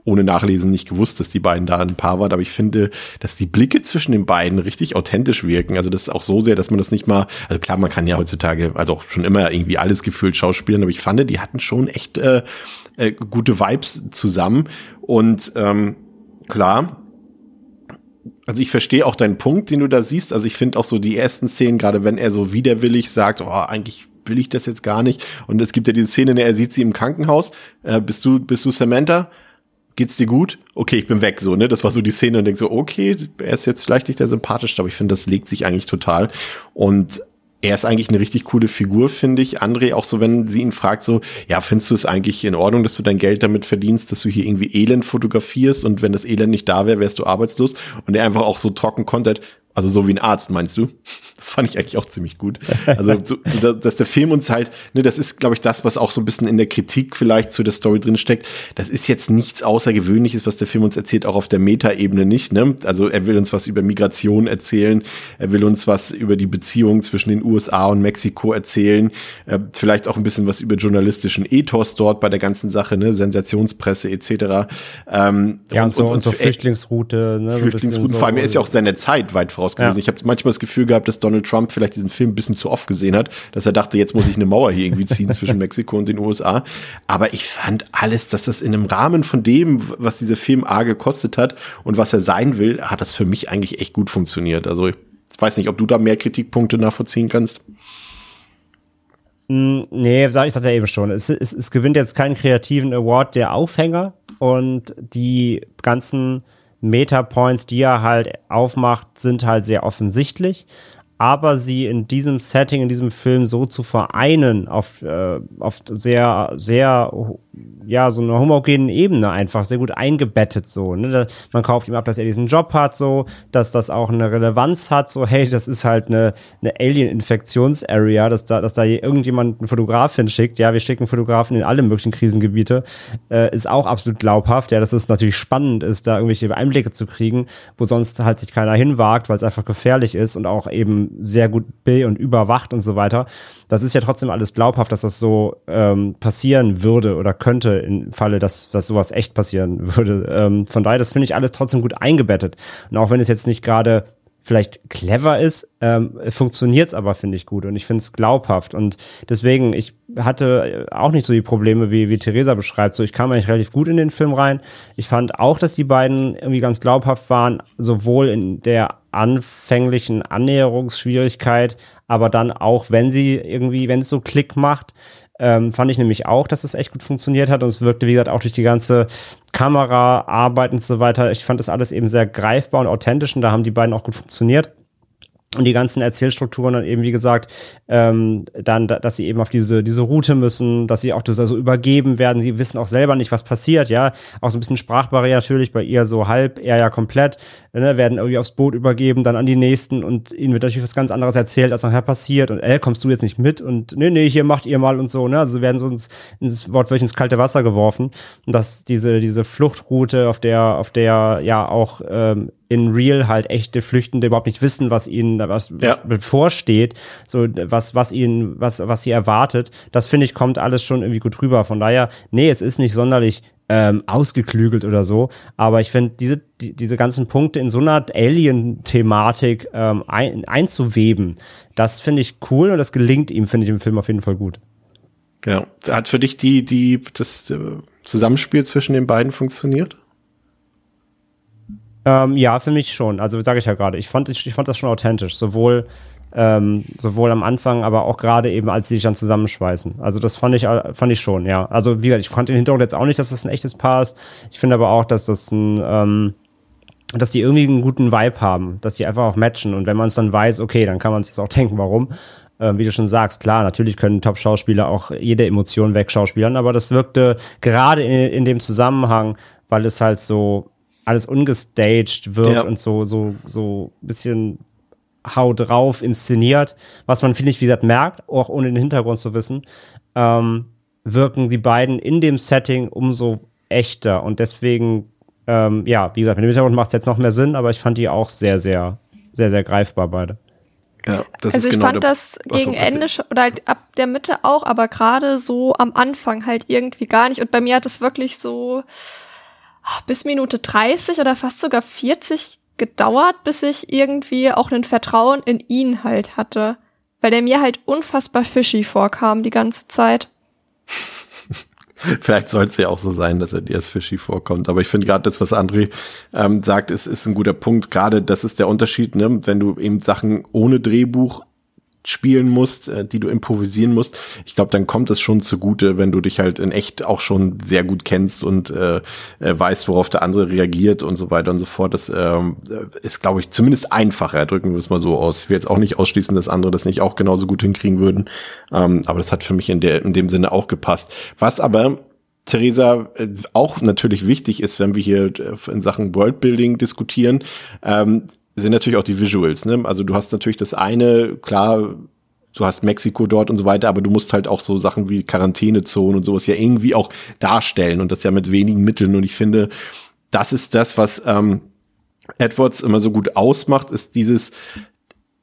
ohne Nachlesen nicht gewusst, dass die beiden da ein Paar waren, aber ich finde, dass die Blicke zwischen den beiden richtig authentisch wirken. Also das ist auch so sehr, dass man das nicht mal, also klar, man kann ja heutzutage, also auch schon immer irgendwie alles gefühlt schauspielen, aber ich fand, die hatten schon echt äh, äh, gute Vibes zusammen. Und ähm, klar, also ich verstehe auch deinen Punkt, den du da siehst. Also ich finde auch so die ersten Szenen, gerade wenn er so widerwillig sagt, oh, eigentlich will ich das jetzt gar nicht. Und es gibt ja diese Szene, in der er sieht sie im Krankenhaus. Äh, bist du, bist du Samantha? Geht's dir gut? Okay, ich bin weg, so, ne? Das war so die Szene und denk so, okay, er ist jetzt vielleicht nicht der sympathischste, aber ich finde, das legt sich eigentlich total. Und er ist eigentlich eine richtig coole Figur, finde ich. André, auch so, wenn sie ihn fragt, so, ja, findest du es eigentlich in Ordnung, dass du dein Geld damit verdienst, dass du hier irgendwie Elend fotografierst und wenn das Elend nicht da wäre, wärst du arbeitslos? Und er einfach auch so trocken kontert, also so wie ein Arzt, meinst du? Das fand ich eigentlich auch ziemlich gut. Also, so, dass der Film uns halt, ne, das ist, glaube ich, das, was auch so ein bisschen in der Kritik vielleicht zu der Story drin steckt. Das ist jetzt nichts Außergewöhnliches, was der Film uns erzählt, auch auf der Metaebene nicht. Ne? Also er will uns was über Migration erzählen, er will uns was über die Beziehung zwischen den USA und Mexiko erzählen, äh, vielleicht auch ein bisschen was über journalistischen Ethos dort bei der ganzen Sache, ne, Sensationspresse etc. Ähm, ja und, und so und, und so Flüchtlingsroute, ne, Flüchtlingsroute. So vor allem er ist ja auch seine Zeit weit voraus gewesen. Ja. Ich habe manchmal das Gefühl gehabt, dass Donald Trump vielleicht diesen Film ein bisschen zu oft gesehen hat, dass er dachte, jetzt muss ich eine Mauer hier irgendwie ziehen zwischen Mexiko und den USA. Aber ich fand alles, dass das in einem Rahmen von dem, was dieser Film A gekostet hat und was er sein will, hat das für mich eigentlich echt gut funktioniert. Also ich weiß nicht, ob du da mehr Kritikpunkte nachvollziehen kannst. Hm, nee, ich sagte ja eben schon. Es, es, es gewinnt jetzt keinen kreativen Award der Aufhänger und die ganzen Meta-Points, die er halt aufmacht, sind halt sehr offensichtlich. Aber sie in diesem Setting, in diesem Film so zu vereinen, auf, äh, auf sehr, sehr ja, so einer homogenen Ebene einfach sehr gut eingebettet so. Ne? Man kauft ihm ab, dass er diesen Job hat, so, dass das auch eine Relevanz hat, so, hey, das ist halt eine, eine Alien-Infektions-Area, dass da, dass da irgendjemand einen Fotografin schickt, ja, wir schicken Fotografen in alle möglichen Krisengebiete, äh, ist auch absolut glaubhaft, ja, dass es natürlich spannend ist, da irgendwelche Einblicke zu kriegen, wo sonst halt sich keiner hinwagt, weil es einfach gefährlich ist und auch eben sehr gut bill- und überwacht und so weiter. Das ist ja trotzdem alles glaubhaft, dass das so ähm, passieren würde oder könnte im Falle, dass, dass sowas echt passieren würde. Ähm, von daher, das finde ich alles trotzdem gut eingebettet. Und auch wenn es jetzt nicht gerade vielleicht clever ist, ähm, funktioniert es aber, finde ich, gut. Und ich finde es glaubhaft. Und deswegen, ich hatte auch nicht so die Probleme, wie, wie Theresa beschreibt. So, ich kam eigentlich relativ gut in den Film rein. Ich fand auch, dass die beiden irgendwie ganz glaubhaft waren, sowohl in der anfänglichen Annäherungsschwierigkeit, aber dann auch, wenn sie irgendwie, wenn es so Klick macht, ähm, fand ich nämlich auch, dass es echt gut funktioniert hat und es wirkte, wie gesagt, auch durch die ganze Kameraarbeit und so weiter. Ich fand das alles eben sehr greifbar und authentisch und da haben die beiden auch gut funktioniert und die ganzen Erzählstrukturen dann eben, wie gesagt, ähm, dann, dass sie eben auf diese, diese Route müssen, dass sie auch das also übergeben werden. Sie wissen auch selber nicht, was passiert, ja. Auch so ein bisschen Sprachbarriere natürlich, bei ihr so halb, er ja komplett, ne, werden irgendwie aufs Boot übergeben, dann an die nächsten und ihnen wird natürlich was ganz anderes erzählt, als nachher passiert. Und äh, kommst du jetzt nicht mit? Und nee, nee, hier macht ihr mal und so, ne? Also werden so ins, ins wortwörtlich ins kalte Wasser geworfen. Und dass diese, diese Fluchtroute, auf der, auf der ja auch ähm, in real halt echte Flüchtende überhaupt nicht wissen, was ihnen was ja. bevorsteht, so was was ihnen was was sie erwartet. Das finde ich kommt alles schon irgendwie gut rüber. Von daher, nee, es ist nicht sonderlich ähm, ausgeklügelt oder so, aber ich finde diese die, diese ganzen Punkte in so einer Alien-Thematik ähm, ein, einzuweben, das finde ich cool und das gelingt ihm, finde ich im Film auf jeden Fall gut. Ja, hat für dich die die das äh, Zusammenspiel zwischen den beiden funktioniert? Ähm, ja, für mich schon. Also sage ich ja gerade, ich fand, ich, ich fand das schon authentisch, sowohl ähm, sowohl am Anfang, aber auch gerade eben, als sie sich dann zusammenschweißen. Also das fand ich, fand ich schon, ja. Also wie gesagt, ich fand den Hintergrund jetzt auch nicht, dass das ein echtes Paar ist. Ich finde aber auch, dass das ein, ähm, dass die irgendwie einen guten Vibe haben, dass die einfach auch matchen. Und wenn man es dann weiß, okay, dann kann man sich auch denken, warum. Ähm, wie du schon sagst, klar, natürlich können Top-Schauspieler auch jede Emotion wegschauspielern, aber das wirkte gerade in, in dem Zusammenhang, weil es halt so alles ungestaged wird ja. und so, so, so ein bisschen Hau drauf inszeniert, was man, finde ich, wie gesagt, merkt, auch ohne den Hintergrund zu wissen, ähm, wirken die beiden in dem Setting umso echter und deswegen, ähm, ja, wie gesagt, mit dem Hintergrund macht es jetzt noch mehr Sinn, aber ich fand die auch sehr, sehr, sehr, sehr greifbar beide. Ja, also ich genau fand das gegen Ende oder halt ab der Mitte auch, aber gerade so am Anfang halt irgendwie gar nicht. Und bei mir hat es wirklich so bis Minute 30 oder fast sogar 40 gedauert, bis ich irgendwie auch ein Vertrauen in ihn halt hatte. Weil der mir halt unfassbar fishy vorkam die ganze Zeit. Vielleicht soll es ja auch so sein, dass er dir als fishy vorkommt. Aber ich finde gerade das, was André ähm, sagt, ist, ist ein guter Punkt. Gerade das ist der Unterschied, ne? wenn du eben Sachen ohne Drehbuch spielen musst, äh, die du improvisieren musst, ich glaube, dann kommt es schon zugute, wenn du dich halt in echt auch schon sehr gut kennst und äh, äh weißt, worauf der andere reagiert und so weiter und so fort. Das ähm, ist, glaube ich, zumindest einfacher, drücken wir es mal so aus. Ich will jetzt auch nicht ausschließen, dass andere das nicht auch genauso gut hinkriegen würden. Ähm, aber das hat für mich in, der, in dem Sinne auch gepasst. Was aber Theresa, äh, auch natürlich wichtig ist, wenn wir hier äh, in Sachen Worldbuilding diskutieren, ähm, sind natürlich auch die Visuals. Ne? Also du hast natürlich das eine, klar, du hast Mexiko dort und so weiter, aber du musst halt auch so Sachen wie Quarantänezonen und sowas ja irgendwie auch darstellen und das ja mit wenigen Mitteln. Und ich finde, das ist das, was ähm, Edwards immer so gut ausmacht, ist dieses,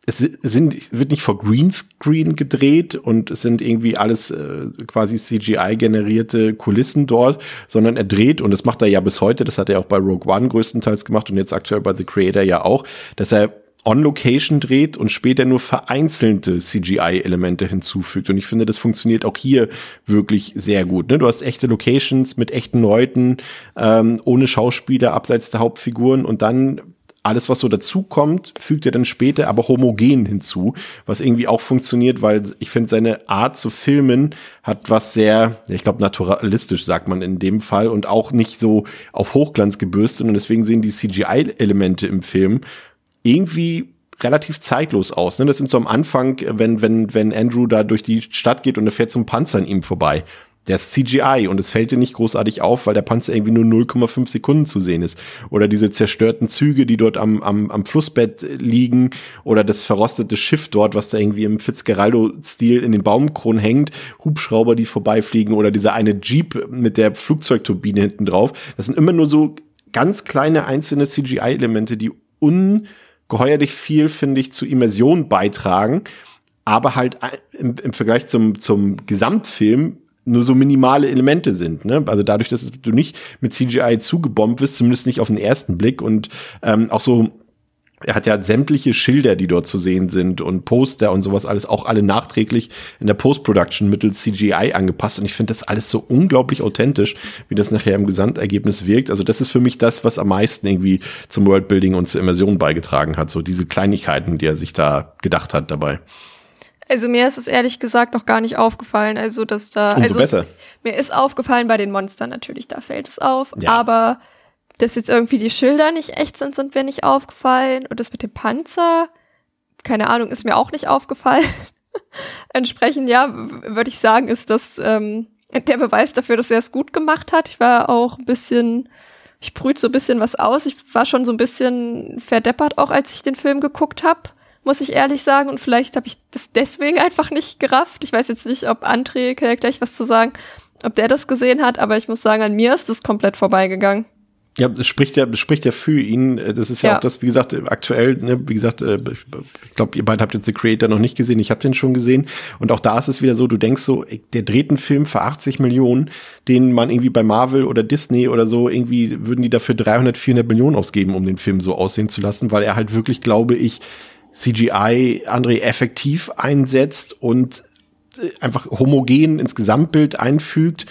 es sind, wird nicht vor Greenscreen gedreht und es sind irgendwie alles äh, quasi CGI-generierte Kulissen dort, sondern er dreht, und das macht er ja bis heute, das hat er auch bei Rogue One größtenteils gemacht und jetzt aktuell bei The Creator ja auch, dass er on Location dreht und später nur vereinzelte CGI-Elemente hinzufügt. Und ich finde, das funktioniert auch hier wirklich sehr gut. Ne? Du hast echte Locations mit echten Leuten, ähm, ohne Schauspieler abseits der Hauptfiguren und dann alles, was so dazukommt, fügt er dann später aber homogen hinzu, was irgendwie auch funktioniert, weil ich finde, seine Art zu filmen hat was sehr, ich glaube, naturalistisch, sagt man in dem Fall, und auch nicht so auf Hochglanz gebürstet. Und deswegen sehen die CGI-Elemente im Film irgendwie relativ zeitlos aus. Ne? Das sind so am Anfang, wenn, wenn, wenn Andrew da durch die Stadt geht und er fährt zum Panzer an ihm vorbei der ist CGI und es fällt dir nicht großartig auf, weil der Panzer irgendwie nur 0,5 Sekunden zu sehen ist. Oder diese zerstörten Züge, die dort am, am, am Flussbett liegen oder das verrostete Schiff dort, was da irgendwie im Fitzgeraldo-Stil in den Baumkronen hängt, Hubschrauber, die vorbeifliegen oder dieser eine Jeep mit der Flugzeugturbine hinten drauf. Das sind immer nur so ganz kleine einzelne CGI-Elemente, die ungeheuerlich viel, finde ich, zu Immersion beitragen aber halt im, im Vergleich zum, zum Gesamtfilm nur so minimale Elemente sind. Ne? Also dadurch, dass du nicht mit CGI zugebombt wirst, zumindest nicht auf den ersten Blick und ähm, auch so er hat ja sämtliche Schilder, die dort zu sehen sind und Poster und sowas alles auch alle nachträglich in der Post-Production mittels CGI angepasst. Und ich finde das alles so unglaublich authentisch, wie das nachher im Gesamtergebnis wirkt. Also das ist für mich das, was am meisten irgendwie zum Worldbuilding und zur Immersion beigetragen hat. So diese Kleinigkeiten, die er sich da gedacht hat dabei. Also mir ist es ehrlich gesagt noch gar nicht aufgefallen. Also dass da, Umso also besser. mir ist aufgefallen bei den Monstern natürlich, da fällt es auf. Ja. Aber dass jetzt irgendwie die Schilder nicht echt sind, sind mir nicht aufgefallen. Und das mit dem Panzer, keine Ahnung, ist mir auch nicht aufgefallen. Entsprechend, ja, würde ich sagen, ist das ähm, der Beweis dafür, dass er es gut gemacht hat. Ich war auch ein bisschen, ich brüht so ein bisschen was aus. Ich war schon so ein bisschen verdeppert auch, als ich den Film geguckt habe muss ich ehrlich sagen. Und vielleicht habe ich das deswegen einfach nicht gerafft. Ich weiß jetzt nicht, ob André, kann ja gleich was zu sagen, ob der das gesehen hat, aber ich muss sagen, an mir ist das komplett vorbeigegangen. Ja, das spricht ja, das spricht ja für ihn. Das ist ja, Ja. auch das, wie gesagt, aktuell, ne, wie gesagt, äh, ich glaube, ihr beide habt jetzt The Creator noch nicht gesehen, ich habe den schon gesehen. Und auch da ist es wieder so, du denkst so, der dreht einen Film für 80 Millionen, den man irgendwie bei Marvel oder Disney oder so, irgendwie würden die dafür 300, 400 Millionen ausgeben, um den Film so aussehen zu lassen, weil er halt wirklich, glaube ich, CGI André effektiv einsetzt und äh, einfach homogen ins Gesamtbild einfügt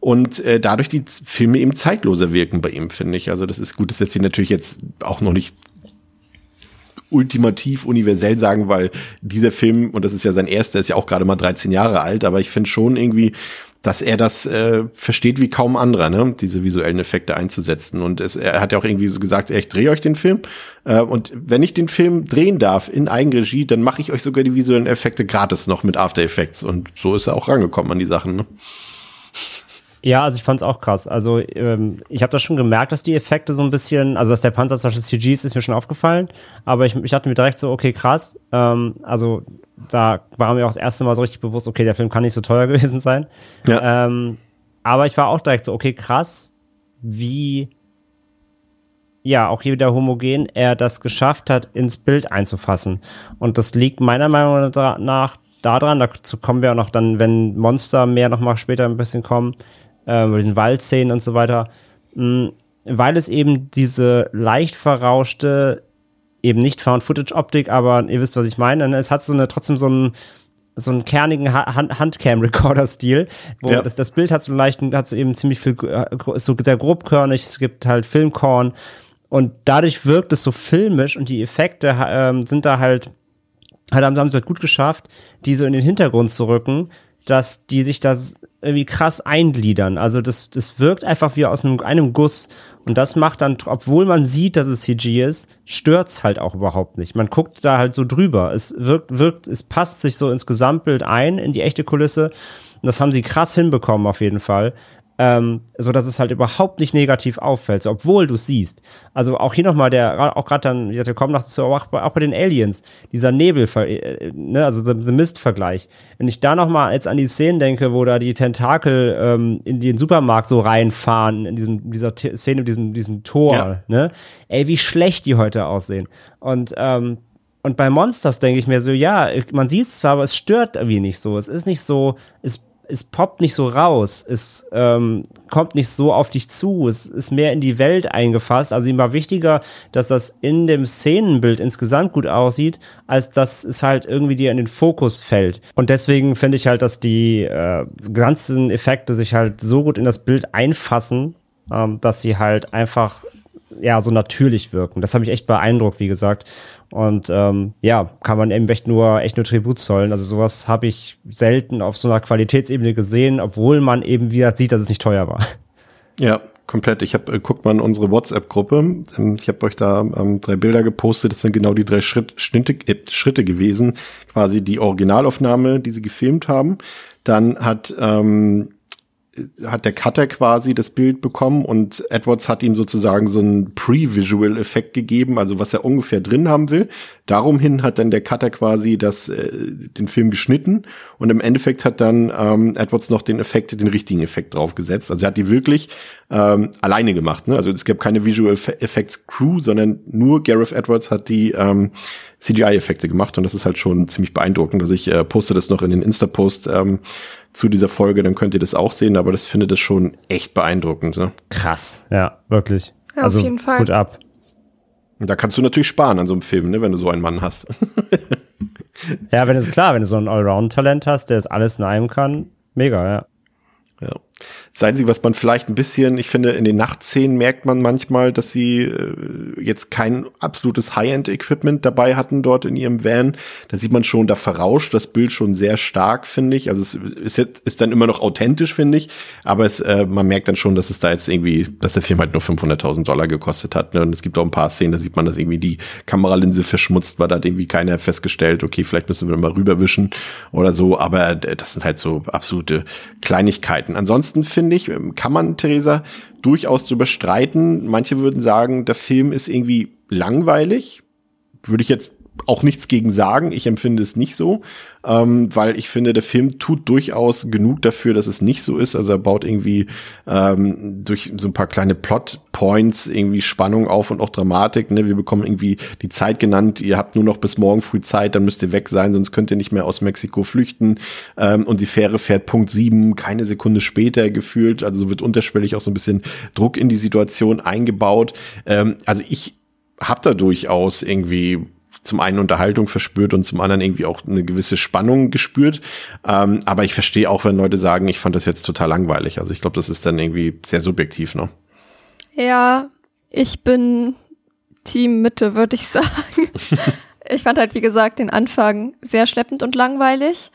und äh, dadurch die Filme eben zeitloser wirken bei ihm, finde ich. Also das ist gut, das lässt sich natürlich jetzt auch noch nicht ultimativ universell sagen, weil dieser Film, und das ist ja sein erster, ist ja auch gerade mal 13 Jahre alt, aber ich finde schon irgendwie, dass er das äh, versteht wie kaum anderer, ne? diese visuellen Effekte einzusetzen. Und es, er hat ja auch irgendwie so gesagt, ich drehe euch den Film. Äh, und wenn ich den Film drehen darf in Eigenregie, dann mache ich euch sogar die visuellen Effekte gratis noch mit After Effects. Und so ist er auch rangekommen an die Sachen. Ne? Ja, also ich fand's auch krass. Also ähm, ich habe das schon gemerkt, dass die Effekte so ein bisschen, also dass der Panzer zum Beispiel CG ist, ist mir schon aufgefallen. Aber ich, ich hatte mir direkt so, okay, krass. Ähm, also da war mir auch das erste Mal so richtig bewusst, okay, der Film kann nicht so teuer gewesen sein. Ja. Ähm, aber ich war auch direkt so, okay, krass, wie ja, auch hier wieder homogen er das geschafft hat, ins Bild einzufassen. Und das liegt meiner Meinung nach daran, dazu kommen wir auch noch dann, wenn Monster mehr noch mal später ein bisschen kommen, äh, über diesen Waldszenen und so weiter, mh, weil es eben diese leicht verrauschte, eben nicht Found-Footage-Optik, aber ihr wisst, was ich meine, ne? es hat so eine, trotzdem so einen, so einen kernigen Ha- Hand Handcam-Recorder-Stil, wo Ja. das, das Bild hat so leichten, hat so eben ziemlich viel, äh, ist so sehr grobkörnig, es gibt halt Filmkorn und dadurch wirkt es so filmisch und die Effekte ähm, sind da halt, halt haben, haben sie halt gut geschafft, die so in den Hintergrund zu rücken, dass die sich da irgendwie krass eingliedern. Also das, das wirkt einfach wie aus einem, einem Guss. Und das macht dann, obwohl man sieht, dass es CG ist, stört's halt auch überhaupt nicht. Man guckt da halt so drüber. Es wirkt, wirkt, es passt sich so ins Gesamtbild ein, in die echte Kulisse. Und das haben sie krass hinbekommen auf jeden Fall. Ähm, so dass es halt überhaupt nicht negativ auffällt, so, obwohl du siehst. Also auch hier nochmal der, auch gerade dann, wir kommen noch zu, auch bei, auch bei den Aliens, dieser Nebel, äh, ne, also the, the Mist-Vergleich. Wenn ich da nochmal jetzt an die Szenen denke, wo da die Tentakel ähm, in den Supermarkt so reinfahren, in diesem, dieser T Szene, diesem, diesem Tor, Ja. ne? Ey, wie schlecht die heute aussehen. Und, ähm, und bei Monsters denke ich mir so, ja, man sieht es zwar, aber es stört irgendwie nicht so. Es ist nicht so, es, es poppt nicht so raus, es ähm, kommt nicht so auf dich zu, es ist mehr in die Welt eingefasst. Also ihm war wichtiger, dass das in dem Szenenbild insgesamt gut aussieht, als dass es halt irgendwie dir in den Fokus fällt. Und deswegen finde ich halt, dass die äh, ganzen Effekte sich halt so gut in das Bild einfassen, ähm, dass sie halt einfach ja, so natürlich wirken. Das hat mich echt beeindruckt, wie gesagt. Und ähm, ja, kann man eben echt nur, echt nur Tribut zollen. Also sowas habe ich selten auf so einer Qualitätsebene gesehen, obwohl man eben wieder sieht, dass es nicht teuer war. Ja, komplett. Ich habe, äh, guckt mal in unsere WhatsApp-Gruppe. Ähm, Ich habe euch da ähm, drei Bilder gepostet. Das sind genau die drei Schritt, Schnitte, äh, Schritte gewesen. Quasi die Originalaufnahme, die sie gefilmt haben. Dann hat ähm, hat der Cutter quasi das Bild bekommen und Edwards hat ihm sozusagen so einen Pre-Visual-Effekt gegeben, also was er ungefähr drin haben will. Darum hin hat dann der Cutter quasi das, äh, den Film geschnitten und im Endeffekt hat dann ähm, Edwards noch den Effekt, den richtigen Effekt draufgesetzt. Also er hat die wirklich ähm, alleine gemacht. Ne? Also es gab keine Visual Effects Crew, sondern nur Gareth Edwards hat die ähm, CGI-Effekte gemacht und das ist halt schon ziemlich beeindruckend. Also ich äh, poste das noch in den Insta-Post ähm, zu dieser Folge, dann könnt ihr das auch sehen, aber das finde das schon echt beeindruckend. Ne? Krass, ja, wirklich. Ja, also auf jeden Fall. gut ab. Und da kannst du natürlich sparen an so einem Film, ne, wenn du so einen Mann hast. Ja, wenn es klar, wenn du so ein Allround-Talent hast, der das alles in einem kann, mega, ja. Ja. Das Einzige, was man vielleicht ein bisschen, ich finde, in den Nachtszenen merkt man manchmal, dass sie äh, jetzt kein absolutes High-End-Equipment dabei hatten dort in ihrem Van. Da sieht man schon, da verrauscht das Bild schon sehr stark, finde ich. Also es ist, jetzt, ist dann immer noch authentisch, finde ich. Aber es, äh, man merkt dann schon, dass es da jetzt irgendwie, dass der Film halt nur 500.000 Dollar gekostet hat. Ne? Und es gibt auch ein paar Szenen, da sieht man, dass irgendwie die Kameralinse verschmutzt war. Da hat irgendwie keiner festgestellt, okay, vielleicht müssen wir mal rüberwischen oder so. Aber äh, das sind halt so absolute Kleinigkeiten. Ansonsten finde finde ich, ähm, kann man, Theresa, durchaus drüber streiten. Manche würden sagen, der Film ist irgendwie langweilig. Würde ich jetzt auch nichts gegen sagen. Ich empfinde es nicht so, ähm, weil ich finde, der Film tut durchaus genug dafür, dass es nicht so ist. Also er baut irgendwie ähm, durch so ein paar kleine Plot-Points irgendwie Spannung auf und auch Dramatik. Ne? Wir bekommen irgendwie die Zeit genannt. Ihr habt nur noch bis morgen früh Zeit, dann müsst ihr weg sein, sonst könnt ihr nicht mehr aus Mexiko flüchten. Ähm, und die Fähre fährt Punkt sieben, keine Sekunde später gefühlt. Also so wird unterschwellig auch so ein bisschen Druck in die Situation eingebaut. Ähm, also ich habe da durchaus irgendwie zum einen Unterhaltung verspürt und zum anderen irgendwie auch eine gewisse Spannung gespürt. Ähm, aber ich verstehe auch, wenn Leute sagen, ich fand das jetzt total langweilig. Also ich glaube, das ist dann irgendwie sehr subjektiv, ne? Ja, ich bin Team Mitte, würde ich sagen. ich fand halt, wie gesagt, den Anfang sehr schleppend und langweilig.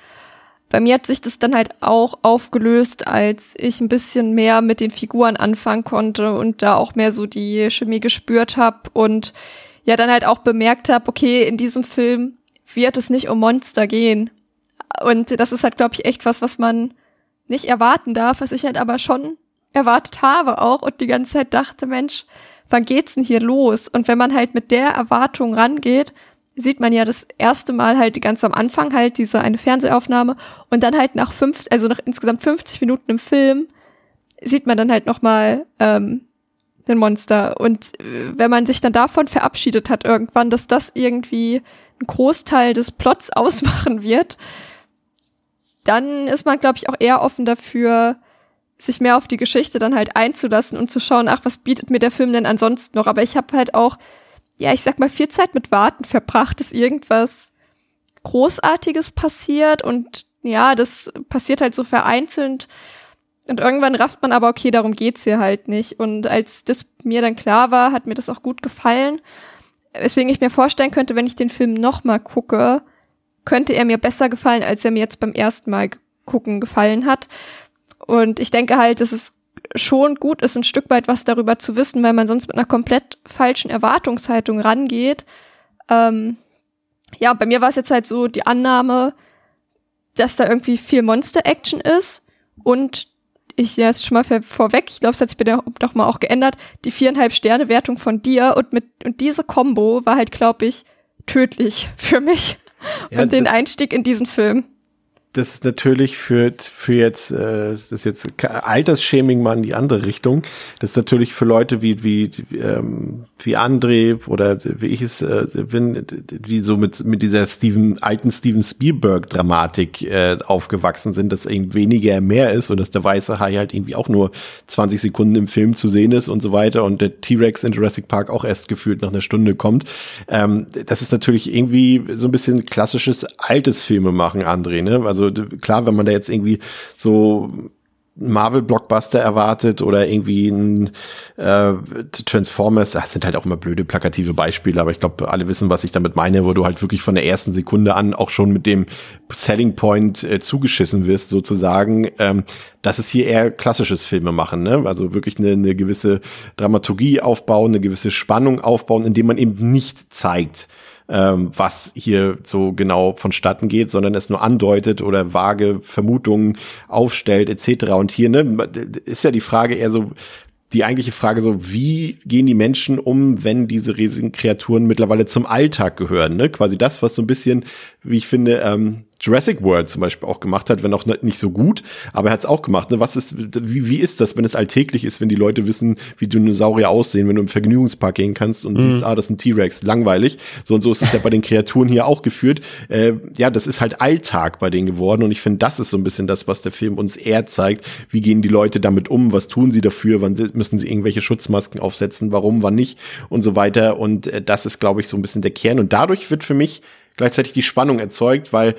Bei mir hat sich das dann halt auch aufgelöst, als ich ein bisschen mehr mit den Figuren anfangen konnte und da auch mehr so die Chemie gespürt habe und ja dann halt auch bemerkt habe, okay, in diesem Film wird es nicht um Monster gehen. Und das ist halt, glaube ich, echt was, was man nicht erwarten darf, was ich halt aber schon erwartet habe auch und die ganze Zeit dachte, Mensch, wann geht's denn hier los? Und wenn man halt mit der Erwartung rangeht, sieht man ja das erste Mal halt ganz am Anfang halt diese eine Fernsehaufnahme und dann halt nach fünf, also nach insgesamt 50 Minuten im Film sieht man dann halt noch mal ähm, ein Monster. Und äh, wenn man sich dann davon verabschiedet hat irgendwann, dass das irgendwie ein Großteil des Plots ausmachen wird, dann ist man, glaube ich, auch eher offen dafür, sich mehr auf die Geschichte dann halt einzulassen und zu schauen, ach, was bietet mir der Film denn ansonsten noch? Aber ich habe halt auch, ja, ich sag mal, viel Zeit mit Warten verbracht, dass irgendwas Großartiges passiert und ja, das passiert halt so vereinzelt und irgendwann rafft man aber, okay, darum geht's hier halt nicht. Und als das mir dann klar war, hat mir das auch gut gefallen. Weswegen ich mir vorstellen könnte, wenn ich den Film nochmal gucke, könnte er mir besser gefallen, als er mir jetzt beim ersten Mal gucken gefallen hat. Und ich denke halt, dass es schon gut ist, ein Stück weit was darüber zu wissen, weil man sonst mit einer komplett falschen Erwartungshaltung rangeht. Ähm, ja, bei mir war es jetzt halt so die Annahme, dass da irgendwie viel Monster-Action ist und ich ja jetzt schon mal vorweg, ich glaube, es hat sich bei der noch mal auch geändert, die viereinhalb Sterne Wertung von dir und mit und diese Combo war halt, glaube ich, tödlich für mich. Ja, und den Einstieg in diesen Film das ist natürlich für, für jetzt, äh, das ist jetzt Altersshaming mal in die andere Richtung. Das ist natürlich für Leute wie, wie, ähm, wie André oder wie ich es äh, bin, die so mit, mit dieser Steven, alten Steven Spielberg-Dramatik äh, aufgewachsen sind, dass eben weniger mehr ist und dass der weiße Hai halt irgendwie auch nur 20 Sekunden im Film zu sehen ist und so weiter und der T-Rex in Jurassic Park auch erst gefühlt nach einer Stunde kommt. Ähm, das ist natürlich irgendwie so ein bisschen klassisches altes Filme machen, André, ne? Also also klar, wenn man da jetzt irgendwie so Marvel-Blockbuster erwartet oder irgendwie ein äh, Transformers, das sind halt auch immer blöde plakative Beispiele, aber ich glaube, alle wissen, was ich damit meine, wo du halt wirklich von der ersten Sekunde an auch schon mit dem Selling Point äh, zugeschissen wirst, sozusagen. Ähm, das ist hier eher klassisches Filme machen, ne? Also wirklich eine, eine gewisse Dramaturgie aufbauen, eine gewisse Spannung aufbauen, indem man eben nicht zeigt, ähm, was hier so genau vonstatten geht, sondern es nur andeutet oder vage Vermutungen aufstellt etc. Und hier ne, ist ja die Frage eher so, die eigentliche Frage so, wie gehen die Menschen um, wenn diese riesigen Kreaturen mittlerweile zum Alltag gehören? Ne? Quasi das, was so ein bisschen, wie ich finde, ähm, Jurassic World zum Beispiel auch gemacht hat, wenn auch nicht so gut, aber er hat es auch gemacht. Ne? Was ist, wie, wie ist das, wenn es alltäglich ist, wenn die Leute wissen, wie Dinosaurier aussehen, wenn du im Vergnügungspark gehen kannst und mhm. siehst, ah, das ist ein T-Rex, langweilig. So und so ist es ja bei den Kreaturen hier auch geführt. Äh, ja, das ist halt Alltag bei denen geworden und ich finde, das ist so ein bisschen das, was der Film uns eher zeigt. Wie gehen die Leute damit um? Was tun sie dafür? Wann müssen sie irgendwelche Schutzmasken aufsetzen? Warum? Wann nicht? Und so weiter. Und äh, das ist, glaube ich, so ein bisschen der Kern. Und dadurch wird für mich gleichzeitig die Spannung erzeugt, weil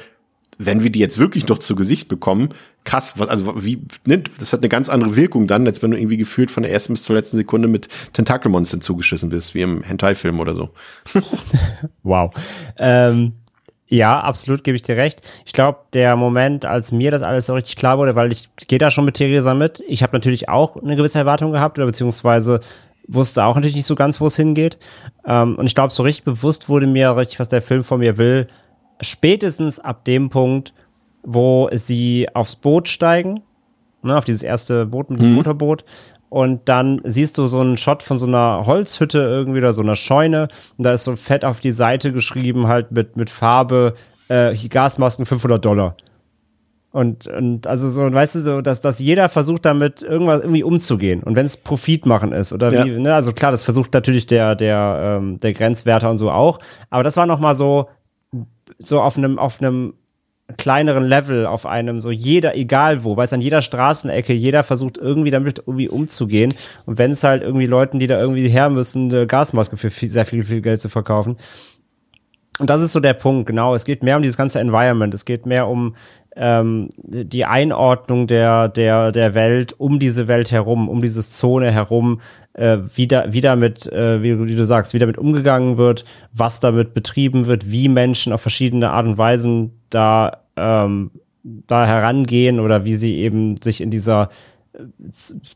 wenn wir die jetzt wirklich noch zu Gesicht bekommen, krass, was, also wie, ne, das hat eine ganz andere Wirkung dann, als wenn du irgendwie gefühlt von der ersten bis zur letzten Sekunde mit Tentakelmonstern zugeschissen bist, wie im Hentai-Film oder so. wow. Ähm, ja, absolut gebe ich dir recht. Ich glaube, der Moment, als mir das alles so richtig klar wurde, weil ich gehe da schon mit Theresa mit. Ich habe natürlich auch eine gewisse Erwartung gehabt oder beziehungsweise wusste auch natürlich nicht so ganz, wo es hingeht. Ähm, und ich glaube, so richtig bewusst wurde mir richtig, was der Film von mir will, spätestens ab dem Punkt, wo sie aufs Boot steigen, ne, auf dieses erste Boot mit dem mhm. Motorboot. Und dann siehst du so einen Shot von so einer Holzhütte irgendwie oder so einer Scheune. Und da ist so fett auf die Seite geschrieben, halt mit, mit Farbe, äh, Gasmasken 500 Dollar. Und, und also so, weißt du, so, dass, dass jeder versucht damit irgendwas irgendwie umzugehen. Und wenn es Profit machen ist oder ja. wie, ne, also klar, das versucht natürlich der, der, ähm, der Grenzwärter und so auch. Aber das war nochmal so, so auf einem, auf einem kleineren Level, auf einem so jeder, egal wo, weiß an jeder Straßenecke, jeder versucht irgendwie damit irgendwie umzugehen. Und wenn es halt irgendwie Leuten, die da irgendwie her müssen, eine Gasmaske für viel, sehr viel, viel Geld zu verkaufen. Und das ist so der Punkt, genau. Es geht mehr um dieses ganze Environment. Es geht mehr um ähm, die Einordnung der, der, der Welt um diese Welt herum, um diese Zone herum, äh, wie, da, wie damit, äh, wie, wie, du sagst, wie damit umgegangen wird, was damit betrieben wird, wie Menschen auf verschiedene Art und Weisen da, ähm, da herangehen oder wie sie eben sich in dieser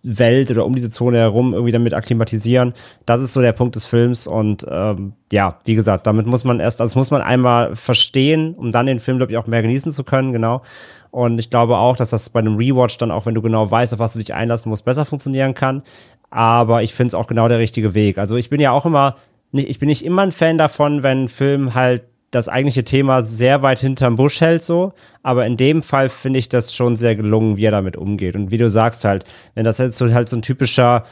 Welt oder um diese Zone herum irgendwie damit akklimatisieren. Das ist so der Punkt des Films und ähm, ja, wie gesagt, damit muss man erst, also muss man einmal verstehen, um dann den Film, glaube ich, auch mehr genießen zu können, genau. Und ich glaube auch, dass das bei einem Rewatch dann auch, wenn du genau weißt, auf was du dich einlassen musst, besser funktionieren kann. Aber ich finde es auch genau der richtige Weg. Also ich bin ja auch immer, nicht, ich bin nicht immer ein Fan davon, wenn Film halt das eigentliche Thema sehr weit hinterm Busch hält so, aber in dem Fall finde ich das schon sehr gelungen, wie er damit umgeht und wie du sagst halt, wenn das jetzt so halt so ein typischer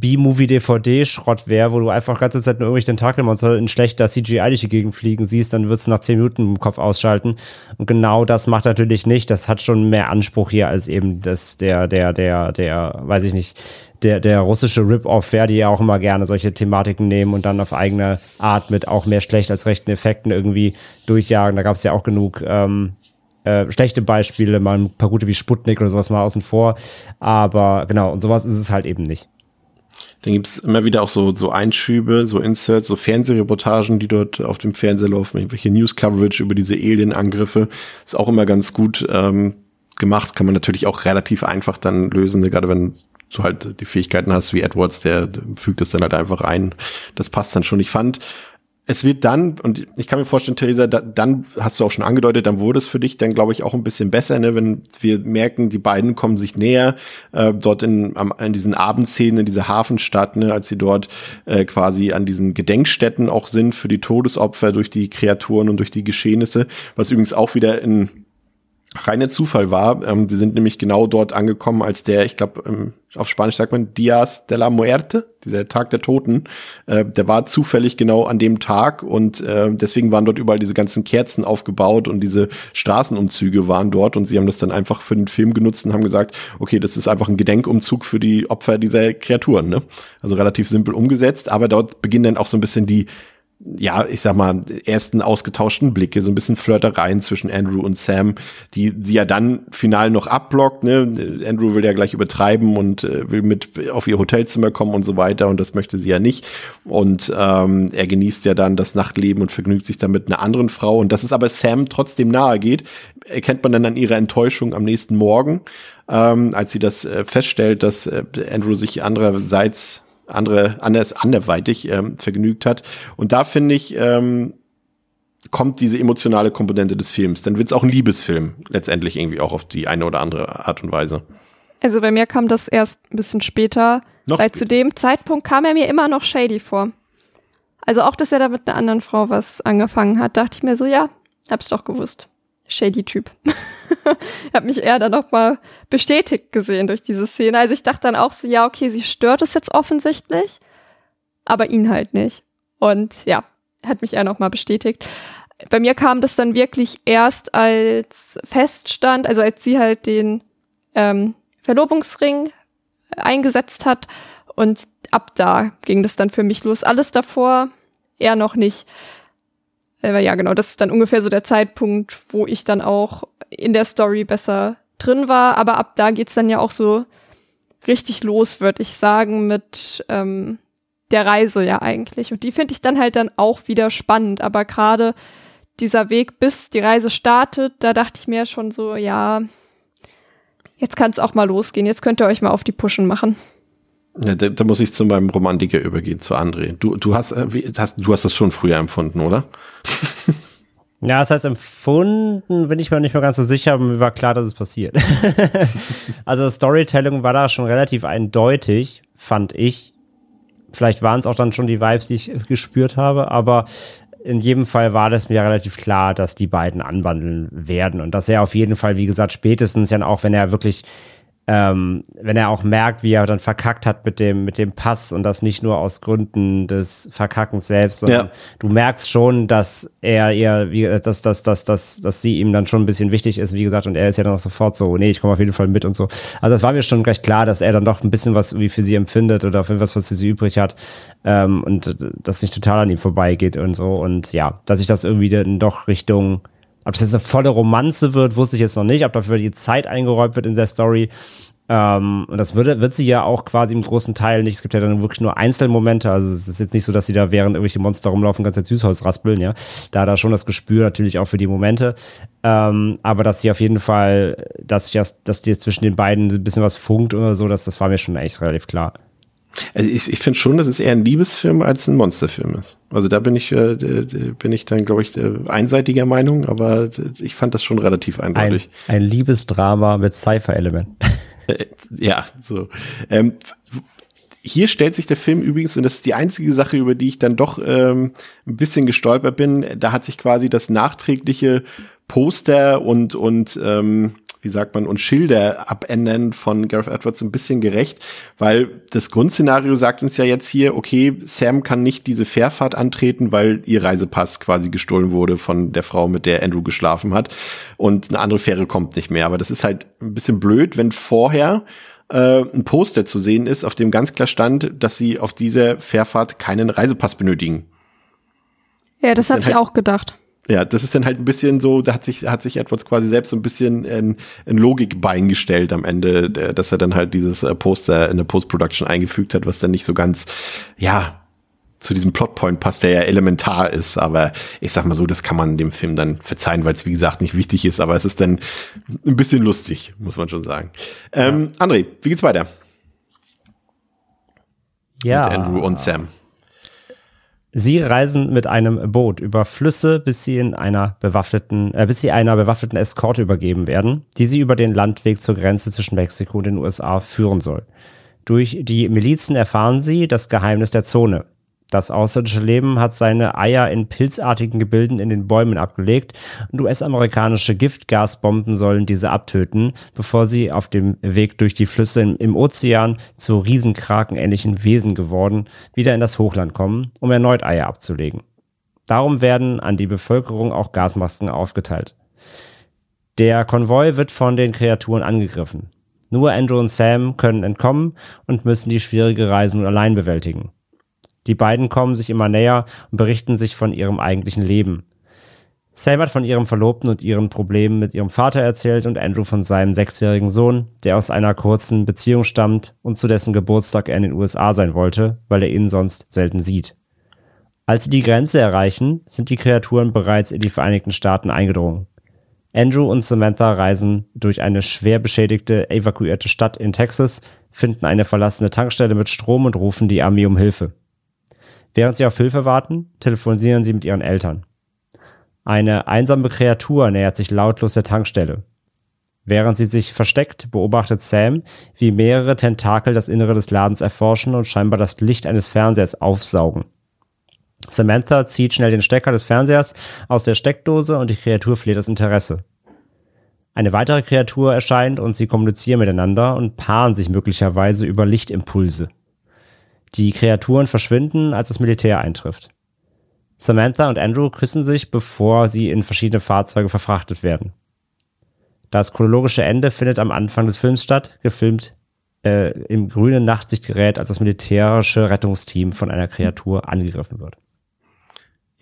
B-Movie-DVD-Schrott wäre, wo du einfach ganze Zeit nur irgendwelche Tentakelmonster in schlechter CGI durch die Gegend fliegen siehst, dann würdest du nach zehn Minuten im Kopf ausschalten. Und genau das macht natürlich nicht. Das hat schon mehr Anspruch hier als eben das, der, der, der, der, weiß ich nicht, der, der russische Rip-Off wäre, die ja auch immer gerne solche Thematiken nehmen und dann auf eigene Art mit auch mehr schlecht als rechten Effekten irgendwie durchjagen. Da gab es ja auch genug ähm, äh, schlechte Beispiele, mal ein paar gute wie Sputnik oder sowas mal außen vor. Aber genau, und sowas ist es halt eben nicht. Dann gibt's immer wieder auch so, so Einschübe, so Inserts, so Fernsehreportagen, die dort auf dem Fernseher laufen, irgendwelche News-Coverage über diese Alien-Angriffe. Ist auch immer ganz gut ähm, gemacht, kann man natürlich auch relativ einfach dann lösen, ne? gerade wenn du halt die Fähigkeiten hast wie Edwards, der fügt das dann halt einfach ein. Das passt dann schon. Ich fand es wird dann, und ich kann mir vorstellen, Theresa, da, dann hast du auch schon angedeutet, dann wurde es für dich dann, glaube ich, auch ein bisschen besser, ne, wenn wir merken, die beiden kommen sich näher, äh, dort in, am, in diesen Abendszenen, in dieser Hafenstadt, ne, als sie dort äh, quasi an diesen Gedenkstätten auch sind für die Todesopfer durch die Kreaturen und durch die Geschehnisse, was übrigens auch wieder in reiner Zufall war. Ähm, die sind nämlich genau dort angekommen, als der, ich glaube, ähm, auf Spanisch sagt man Dias de la Muerte, dieser Tag der Toten, äh, der war zufällig genau an dem Tag und äh, deswegen waren dort überall diese ganzen Kerzen aufgebaut und diese Straßenumzüge waren dort und sie haben das dann einfach für den Film genutzt und haben gesagt, okay, das ist einfach ein Gedenkumzug für die Opfer dieser Kreaturen, ne? Also relativ simpel umgesetzt, aber dort beginnen dann auch so ein bisschen die ja, ich sag mal, ersten ausgetauschten Blicke, so ein bisschen Flirtereien zwischen Andrew und Sam, die sie ja dann final noch abblockt. Ne? Andrew will ja gleich übertreiben und äh, will mit auf ihr Hotelzimmer kommen und so weiter und das möchte sie ja nicht. Und ähm, er genießt ja dann das Nachtleben und vergnügt sich dann mit einer anderen Frau. Und dass es aber Sam trotzdem nahe geht, erkennt man dann an ihrer Enttäuschung am nächsten Morgen, ähm, als sie das äh, feststellt, dass äh, Andrew sich andererseits andere, anders, anderweitig ähm, vergnügt hat. Und da finde ich, ähm, kommt diese emotionale Komponente des Films. Dann wird es auch ein Liebesfilm, letztendlich irgendwie auch auf die eine oder andere Art und Weise. Also bei mir kam das erst ein bisschen später, Noch weil später. zu dem Zeitpunkt kam er mir immer noch shady vor. Also auch, dass er da mit einer anderen Frau was angefangen hat, dachte ich mir so, ja, hab's doch gewusst. Shady Typ. ich habe mich eher dann noch mal bestätigt gesehen durch diese Szene. Also ich dachte dann auch so, ja, okay, sie stört es jetzt offensichtlich, aber ihn halt nicht. Und ja, hat mich eher noch mal bestätigt. Bei mir kam das dann wirklich erst als feststand, also als sie halt den ähm, Verlobungsring eingesetzt hat und ab da ging das dann für mich los. Alles davor eher noch nicht. Aber ja, genau, das ist dann ungefähr so der Zeitpunkt, wo ich dann auch in der Story besser drin war. Aber ab da geht's dann ja auch so richtig los, würde ich sagen, mit ähm, der Reise ja eigentlich. Und die finde ich dann halt dann auch wieder spannend. Aber gerade dieser Weg, bis die Reise startet, da dachte ich mir schon so, ja, jetzt kann es auch mal losgehen. Jetzt könnt ihr euch mal auf die Pushen machen. Ja, da, da muss ich zu meinem Romantiker übergehen, zu André. Du, du hast, äh, hast, du hast das schon früher empfunden, oder? Ja, das heißt, empfunden bin ich mir nicht mehr ganz so sicher, aber mir war klar, dass es passiert. also Storytelling war da schon relativ eindeutig, fand ich. Vielleicht waren es auch dann schon die Vibes, die ich gespürt habe, aber in jedem Fall war das mir relativ klar, dass die beiden anwandeln werden und dass er auf jeden Fall, wie gesagt, spätestens ja auch, wenn er wirklich ähm, wenn er auch merkt, wie er dann verkackt hat mit dem, mit dem Pass und das nicht nur aus Gründen des Verkackens selbst, sondern Ja. du merkst schon, dass er ihr, wie, dass, dass, dass, dass, dass sie ihm dann schon ein bisschen wichtig ist, wie gesagt, und er ist ja dann auch sofort so, nee, ich komme auf jeden Fall mit und so. Also das war mir schon gleich klar, dass er dann doch ein bisschen was irgendwie für sie empfindet oder für was, was für sie übrig hat ähm, und äh, das nicht total an ihm vorbeigeht und so. Und ja, dass ich das irgendwie dann doch Richtung ob es jetzt eine volle Romanze wird, wusste ich jetzt noch nicht. Ob dafür die Zeit eingeräumt wird in der Story. Ähm, und das würde, wird sie ja auch quasi im großen Teil nicht. Es gibt ja dann wirklich nur Einzelmomente. Also es ist jetzt nicht so, dass sie da während irgendwelche Monster rumlaufen, ganz Süßholz raspeln, ja. Da er schon das Gespür natürlich auch für die Momente. Ähm, aber dass sie auf jeden Fall, dass, dass, dir zwischen den beiden ein bisschen was funkt oder so, das, das war mir schon echt relativ klar. Also ich, ich finde schon, dass es eher ein Liebesfilm als ein Monsterfilm ist. Also da bin ich, äh, bin ich dann, glaube ich, einseitiger Meinung, aber ich fand das schon relativ Ein, eindeutig. ein Liebesdrama mit Cypher-Element. Äh, ja, so. Ähm, hier stellt sich der Film übrigens, und das ist die einzige Sache, über die ich dann doch ähm, ein bisschen gestolpert bin, da hat sich quasi das nachträgliche Poster und, und ähm, wie sagt man, und Schilder abändern von Gareth Edwards ein bisschen gerecht, weil das Grundszenario sagt uns ja jetzt hier, okay, Sam kann nicht diese Fährfahrt antreten, weil ihr Reisepass quasi gestohlen wurde von der Frau, mit der Andrew geschlafen hat und eine andere Fähre kommt nicht mehr. Aber das ist halt ein bisschen blöd, wenn vorher äh, ein Poster zu sehen ist, auf dem ganz klar stand, dass sie auf dieser Fährfahrt keinen Reisepass benötigen. Ja, das dann habe ich halt- auch gedacht. Ja, das ist dann halt ein bisschen so, da hat sich, hat sich Edwards quasi selbst so ein bisschen ein, ein Logikbein gestellt am Ende, der, dass er dann halt dieses äh, Poster in der Post-Production eingefügt hat, was dann nicht so ganz, ja, zu diesem Plotpoint passt, der ja elementar ist. Aber ich sag mal so, das kann man dem Film dann verzeihen, weil es wie gesagt nicht wichtig ist, aber es ist dann ein bisschen lustig, muss man schon sagen. Ähm, André, wie geht's weiter Ja. mit Andrew und Sam? Sie reisen mit einem Boot über Flüsse, bis sie in einer bewaffneten, äh, bis sie einer bewaffneten Eskorte übergeben werden, die sie über den Landweg zur Grenze zwischen Mexiko und den USA führen soll. Durch die Milizen erfahren sie das Geheimnis der Zone. Das außerirdische Leben hat seine Eier in pilzartigen Gebilden in den Bäumen abgelegt und US-amerikanische Giftgasbomben sollen diese abtöten, bevor sie auf dem Weg durch die Flüsse im, im Ozean zu Riesenkrakenähnlichen Wesen geworden wieder in das Hochland kommen, um erneut Eier abzulegen. Darum werden an die Bevölkerung auch Gasmasken aufgeteilt. Der Konvoi wird von den Kreaturen angegriffen. Nur Andrew und Sam können entkommen und müssen die schwierige Reise nun allein bewältigen. Die beiden kommen sich immer näher und berichten sich von ihrem eigentlichen Leben. Sam hat von ihrem Verlobten und ihren Problemen mit ihrem Vater erzählt und Andrew von seinem sechsjährigen Sohn, der aus einer kurzen Beziehung stammt und zu dessen Geburtstag er in den USA sein wollte, weil er ihn sonst selten sieht. Als sie die Grenze erreichen, sind die Kreaturen bereits in die Vereinigten Staaten eingedrungen. Andrew und Samantha reisen durch eine schwer beschädigte, evakuierte Stadt in Texas, finden eine verlassene Tankstelle mit Strom und rufen die Armee um Hilfe. Während sie auf Hilfe warten, telefonieren sie mit ihren Eltern. Eine einsame Kreatur nähert sich lautlos der Tankstelle. Während sie sich versteckt, beobachtet Sam, wie mehrere Tentakel das Innere des Ladens erforschen und scheinbar das Licht eines Fernsehers aufsaugen. Samantha zieht schnell den Stecker des Fernsehers aus der Steckdose und die Kreatur flieht das Interesse. Eine weitere Kreatur erscheint und sie kommunizieren miteinander und paaren sich möglicherweise über Lichtimpulse. Die Kreaturen verschwinden, als das Militär eintrifft. Samantha und Andrew küssen sich, bevor sie in verschiedene Fahrzeuge verfrachtet werden. Das chronologische Ende findet am Anfang des Films statt, gefilmt äh, im grünen Nachtsichtgerät, als das militärische Rettungsteam von einer Kreatur angegriffen wird.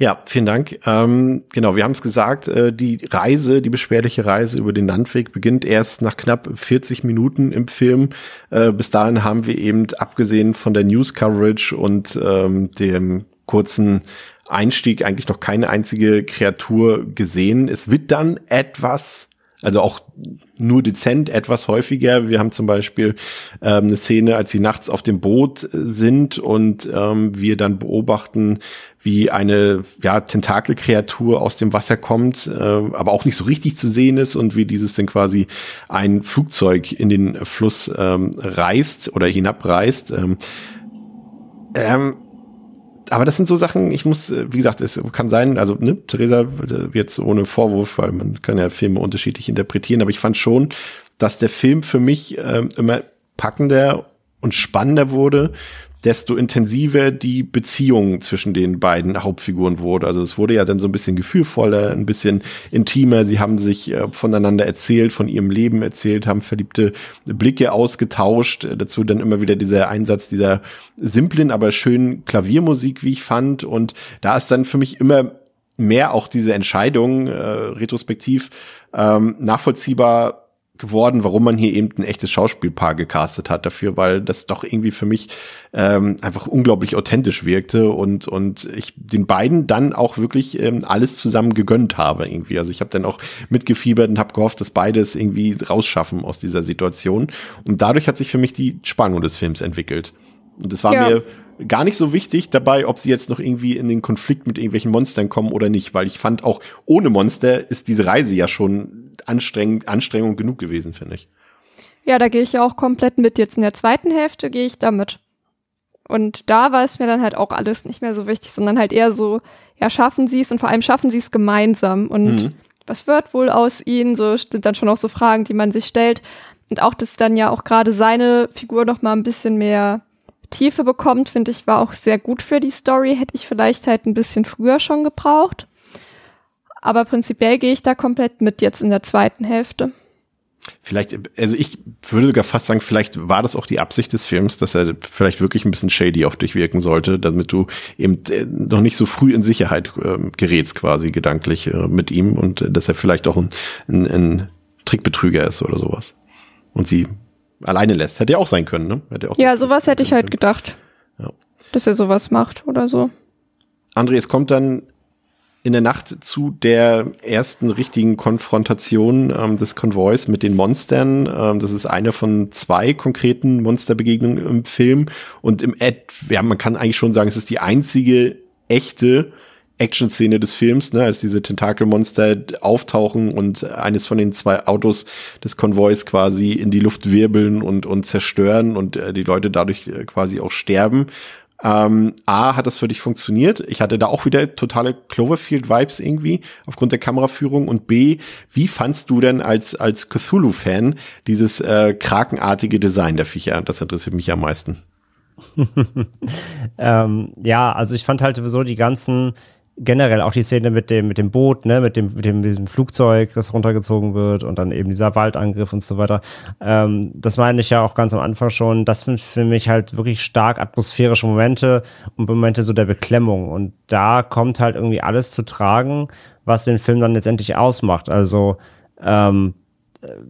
Ja, vielen Dank. Ähm, genau, wir haben es gesagt, äh, die Reise, die beschwerliche Reise über den Landweg beginnt erst nach knapp 40 Minuten im Film. Äh, bis dahin haben wir eben, abgesehen von der News-Coverage und ähm, dem kurzen Einstieg, eigentlich noch keine einzige Kreatur gesehen. Es wird dann etwas also auch nur dezent etwas häufiger. Wir haben zum Beispiel ähm, eine Szene, als sie nachts auf dem Boot sind und ähm, wir dann beobachten, wie eine ja, Tentakelkreatur aus dem Wasser kommt, äh, aber auch nicht so richtig zu sehen ist und wie dieses dann quasi ein Flugzeug in den Fluss ähm, reißt oder hinabreißt. Ähm, ähm, aber das sind so Sachen, ich muss, äh, wie gesagt, es kann sein, also ne, Theresa, äh, jetzt ohne Vorwurf, weil man kann ja Filme unterschiedlich interpretieren, aber ich fand schon, dass der Film für mich äh, immer packender und spannender wurde, desto intensiver die Beziehung zwischen den beiden Hauptfiguren wurde. Also es wurde ja dann so ein bisschen gefühlvoller, ein bisschen intimer. Sie haben sich äh, voneinander erzählt, von ihrem Leben erzählt, haben verliebte Blicke ausgetauscht. Dazu dann immer wieder dieser Einsatz dieser simplen, aber schönen Klaviermusik, wie ich fand. Und da ist dann für mich immer mehr auch diese Entscheidung äh, retrospektiv ähm, nachvollziehbar geworden, warum man hier eben ein echtes Schauspielpaar gecastet hat dafür, weil das doch irgendwie für mich ähm, einfach unglaublich authentisch wirkte und und ich den beiden dann auch wirklich ähm, alles zusammen gegönnt habe irgendwie. Also ich habe dann auch mitgefiebert und habe gehofft, dass beide es irgendwie rausschaffen aus dieser Situation und dadurch hat sich für mich die Spannung des Films entwickelt. Und es war ja. mir gar nicht so wichtig dabei, ob sie jetzt noch irgendwie in den Konflikt mit irgendwelchen Monstern kommen oder nicht, weil ich fand auch ohne Monster ist diese Reise ja schon anstrengend, Anstrengung genug gewesen, finde ich. Ja, da gehe ich ja auch komplett mit. Jetzt in der zweiten Hälfte gehe ich damit. Und da war es mir dann halt auch alles nicht mehr so wichtig, sondern halt eher so, ja, schaffen sie es und vor allem schaffen sie es gemeinsam. Und mhm. was wird wohl aus ihnen? So sind dann schon auch so Fragen, die man sich stellt. Und auch, dass dann ja auch gerade seine Figur noch mal ein bisschen mehr Tiefe bekommt, finde ich, war auch sehr gut für die Story. Hätte ich vielleicht halt ein bisschen früher schon gebraucht. Aber prinzipiell gehe ich da komplett mit jetzt in der zweiten Hälfte. Vielleicht, also ich würde sogar fast sagen, vielleicht war das auch die Absicht des Films, dass er vielleicht wirklich ein bisschen shady auf dich wirken sollte, damit du eben äh, noch nicht so früh in Sicherheit äh, gerätst quasi gedanklich äh, mit ihm und äh, dass er vielleicht auch ein, ein, ein Trickbetrüger ist oder sowas. Und sie alleine lässt. Hätte ja auch sein können, ne? Hätte auch ja, sowas hätte ich halt gedacht. Ja. Dass er sowas macht oder so. André, es kommt dann in der Nacht zu der ersten richtigen Konfrontation ähm, des Konvois mit den Monstern. Ähm, das ist eine von zwei konkreten Monsterbegegnungen im Film. Und im Ad, ja, man kann eigentlich schon sagen, es ist die einzige echte Action-Szene des Films, ne, als diese Tentakelmonster auftauchen und eines von den zwei Autos des Konvois quasi in die Luft wirbeln und, und zerstören und äh, die Leute dadurch äh, quasi auch sterben. Ähm, A, hat das für dich funktioniert? Ich hatte da auch wieder totale Cloverfield-Vibes irgendwie aufgrund der Kameraführung. Und B, wie fandst du denn als, als Cthulhu-Fan dieses äh, krakenartige Design der Viecher? Das interessiert mich am meisten. ähm, ja, also ich fand halt sowieso die ganzen generell auch die Szene mit dem, mit dem Boot, ne, mit dem, mit dem, diesem Flugzeug, das runtergezogen wird und dann eben dieser Waldangriff und so weiter. Ähm, das meine ich ja auch ganz am Anfang schon. Das sind für mich halt wirklich stark atmosphärische Momente und Momente so der Beklemmung. Und da kommt halt irgendwie alles zu tragen, was den Film dann letztendlich ausmacht. Also, ähm,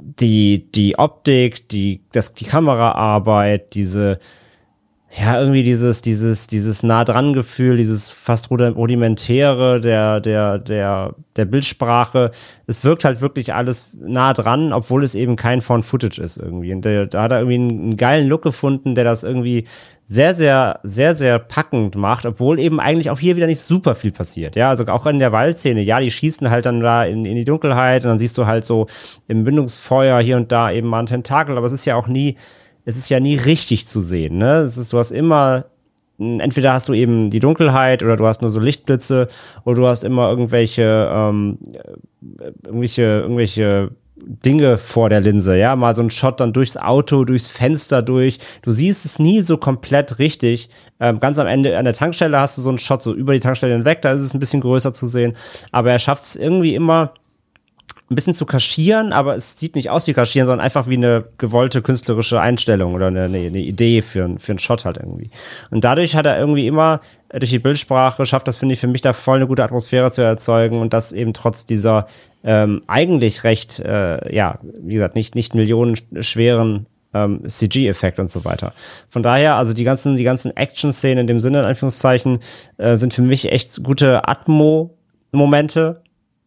die, die Optik, die, das, die Kameraarbeit, diese, ja, irgendwie dieses, dieses, dieses nah dran Gefühl, dieses fast rudimentäre der, der, der, der Bildsprache. Es wirkt halt wirklich alles nah dran, obwohl es eben kein Found Footage ist irgendwie. Und da hat er irgendwie einen, einen geilen Look gefunden, der das irgendwie sehr, sehr, sehr, sehr packend macht, obwohl eben eigentlich auch hier wieder nicht super viel passiert. Ja, also auch in der Waldszene, ja, die schießen halt dann da in, in die Dunkelheit und dann siehst du halt so im Mündungsfeuer hier und da eben mal ein Tentakel, aber es ist ja auch nie, es ist ja nie richtig zu sehen. Ne? Es ist, du hast immer, entweder hast du eben die Dunkelheit oder du hast nur so Lichtblitze oder du hast immer irgendwelche, ähm, irgendwelche, irgendwelche Dinge vor der Linse, ja, mal so ein Shot dann durchs Auto, durchs Fenster durch. Du siehst es nie so komplett richtig. Ähm, ganz am Ende an der Tankstelle hast du so einen Shot so über die Tankstelle hinweg, da ist es ein bisschen größer zu sehen. Aber er schafft es irgendwie immer ein bisschen zu kaschieren, aber es sieht nicht aus wie kaschieren, sondern einfach wie eine gewollte künstlerische Einstellung oder eine, eine Idee für, für einen Shot halt irgendwie. Und dadurch hat er irgendwie immer durch die Bildsprache schafft das, finde ich, für mich da voll eine gute Atmosphäre zu erzeugen und das eben trotz dieser ähm, eigentlich recht, äh, ja, wie gesagt, nicht, nicht millionenschweren ähm, CG-Effekt und so weiter. Von daher, also die ganzen, die ganzen Action-Szenen in dem Sinne, in Anführungszeichen, äh, sind für mich echt gute Atmo-Momente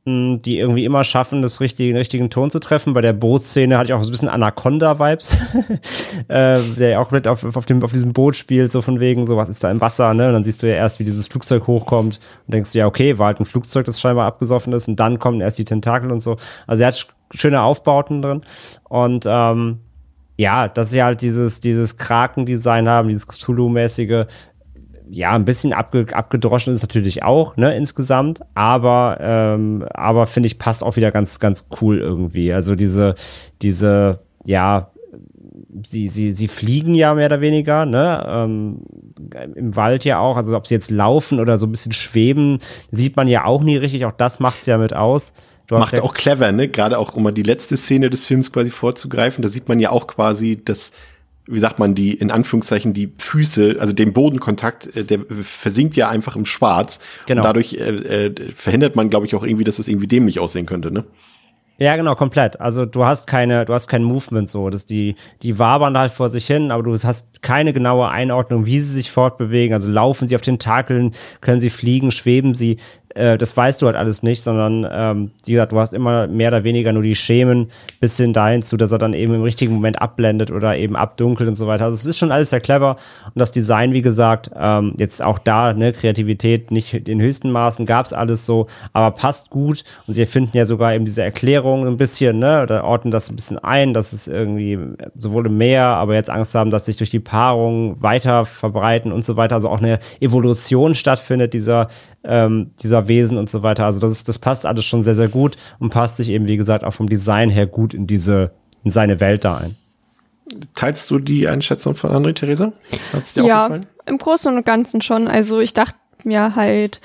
die irgendwie immer schaffen, das richtige, den richtigen Ton zu treffen. Bei der Bootszene hatte ich auch so ein bisschen Anaconda-Vibes, äh, der ja auch mit auf, auf, dem, auf diesem Boot spielt, so von wegen, so was ist da im Wasser, ne? Und dann siehst du ja erst, wie dieses Flugzeug hochkommt und denkst du, ja, okay, war halt ein Flugzeug, das scheinbar abgesoffen ist und dann kommen erst die Tentakel und so. Also er hat schöne Aufbauten drin und ähm, ja, dass sie halt dieses, dieses Kraken-Design haben, dieses Cthulhu-mäßige, ja, ein bisschen abge, abgedroschen ist natürlich auch, ne, insgesamt, aber, ähm, aber finde ich, passt auch wieder ganz, ganz cool irgendwie. Also diese, diese, ja, sie, sie, sie fliegen ja mehr oder weniger, ne? Ähm, Im Wald ja auch, also ob sie jetzt laufen oder so ein bisschen schweben, sieht man ja auch nie richtig, auch das macht's ja mit aus. Du Macht ja auch clever, ne? Gerade auch, um mal die letzte Szene des Films quasi vorzugreifen, da sieht man ja auch quasi, dass wie sagt man, die, in Anführungszeichen, die Füße, also den Bodenkontakt, äh, der versinkt ja einfach im Schwarz. Genau. Und dadurch äh, äh, verhindert man, glaube ich, auch irgendwie, dass es irgendwie dämlich aussehen könnte, ne? Ja, genau, komplett. Also du hast keine, du hast kein Movement so. Das die, die wabern halt vor sich hin, aber du hast keine genaue Einordnung, wie sie sich fortbewegen. Also laufen sie auf den Takeln, können sie fliegen, schweben sie äh, das weißt du halt alles nicht, sondern ähm, wie gesagt, du hast immer mehr oder weniger nur die Schemen bis hin dahin zu, dass er dann eben im richtigen Moment abblendet oder eben abdunkelt und so weiter. Also es ist schon alles sehr clever und das Design, wie gesagt, ähm, jetzt auch da, ne, Kreativität nicht in höchsten Maßen, gab's alles so, aber passt gut und sie finden ja sogar eben diese Erklärung ein bisschen, ne, oder ordnen das ein bisschen ein, dass es irgendwie sowohl im Meer, aber jetzt Angst haben, dass sich durch die Paarung weiter verbreiten und so weiter, also auch eine Evolution stattfindet dieser ähm, dieser Wesen und so weiter. Also das ist, das passt alles schon sehr, sehr gut und passt sich eben, wie gesagt, auch vom Design her gut in diese, in seine Welt da ein. Teilst du die Einschätzung von André Theresa? Hat's dir ja, auch gefallen? im Großen und Ganzen schon. Also ich dachte mir halt,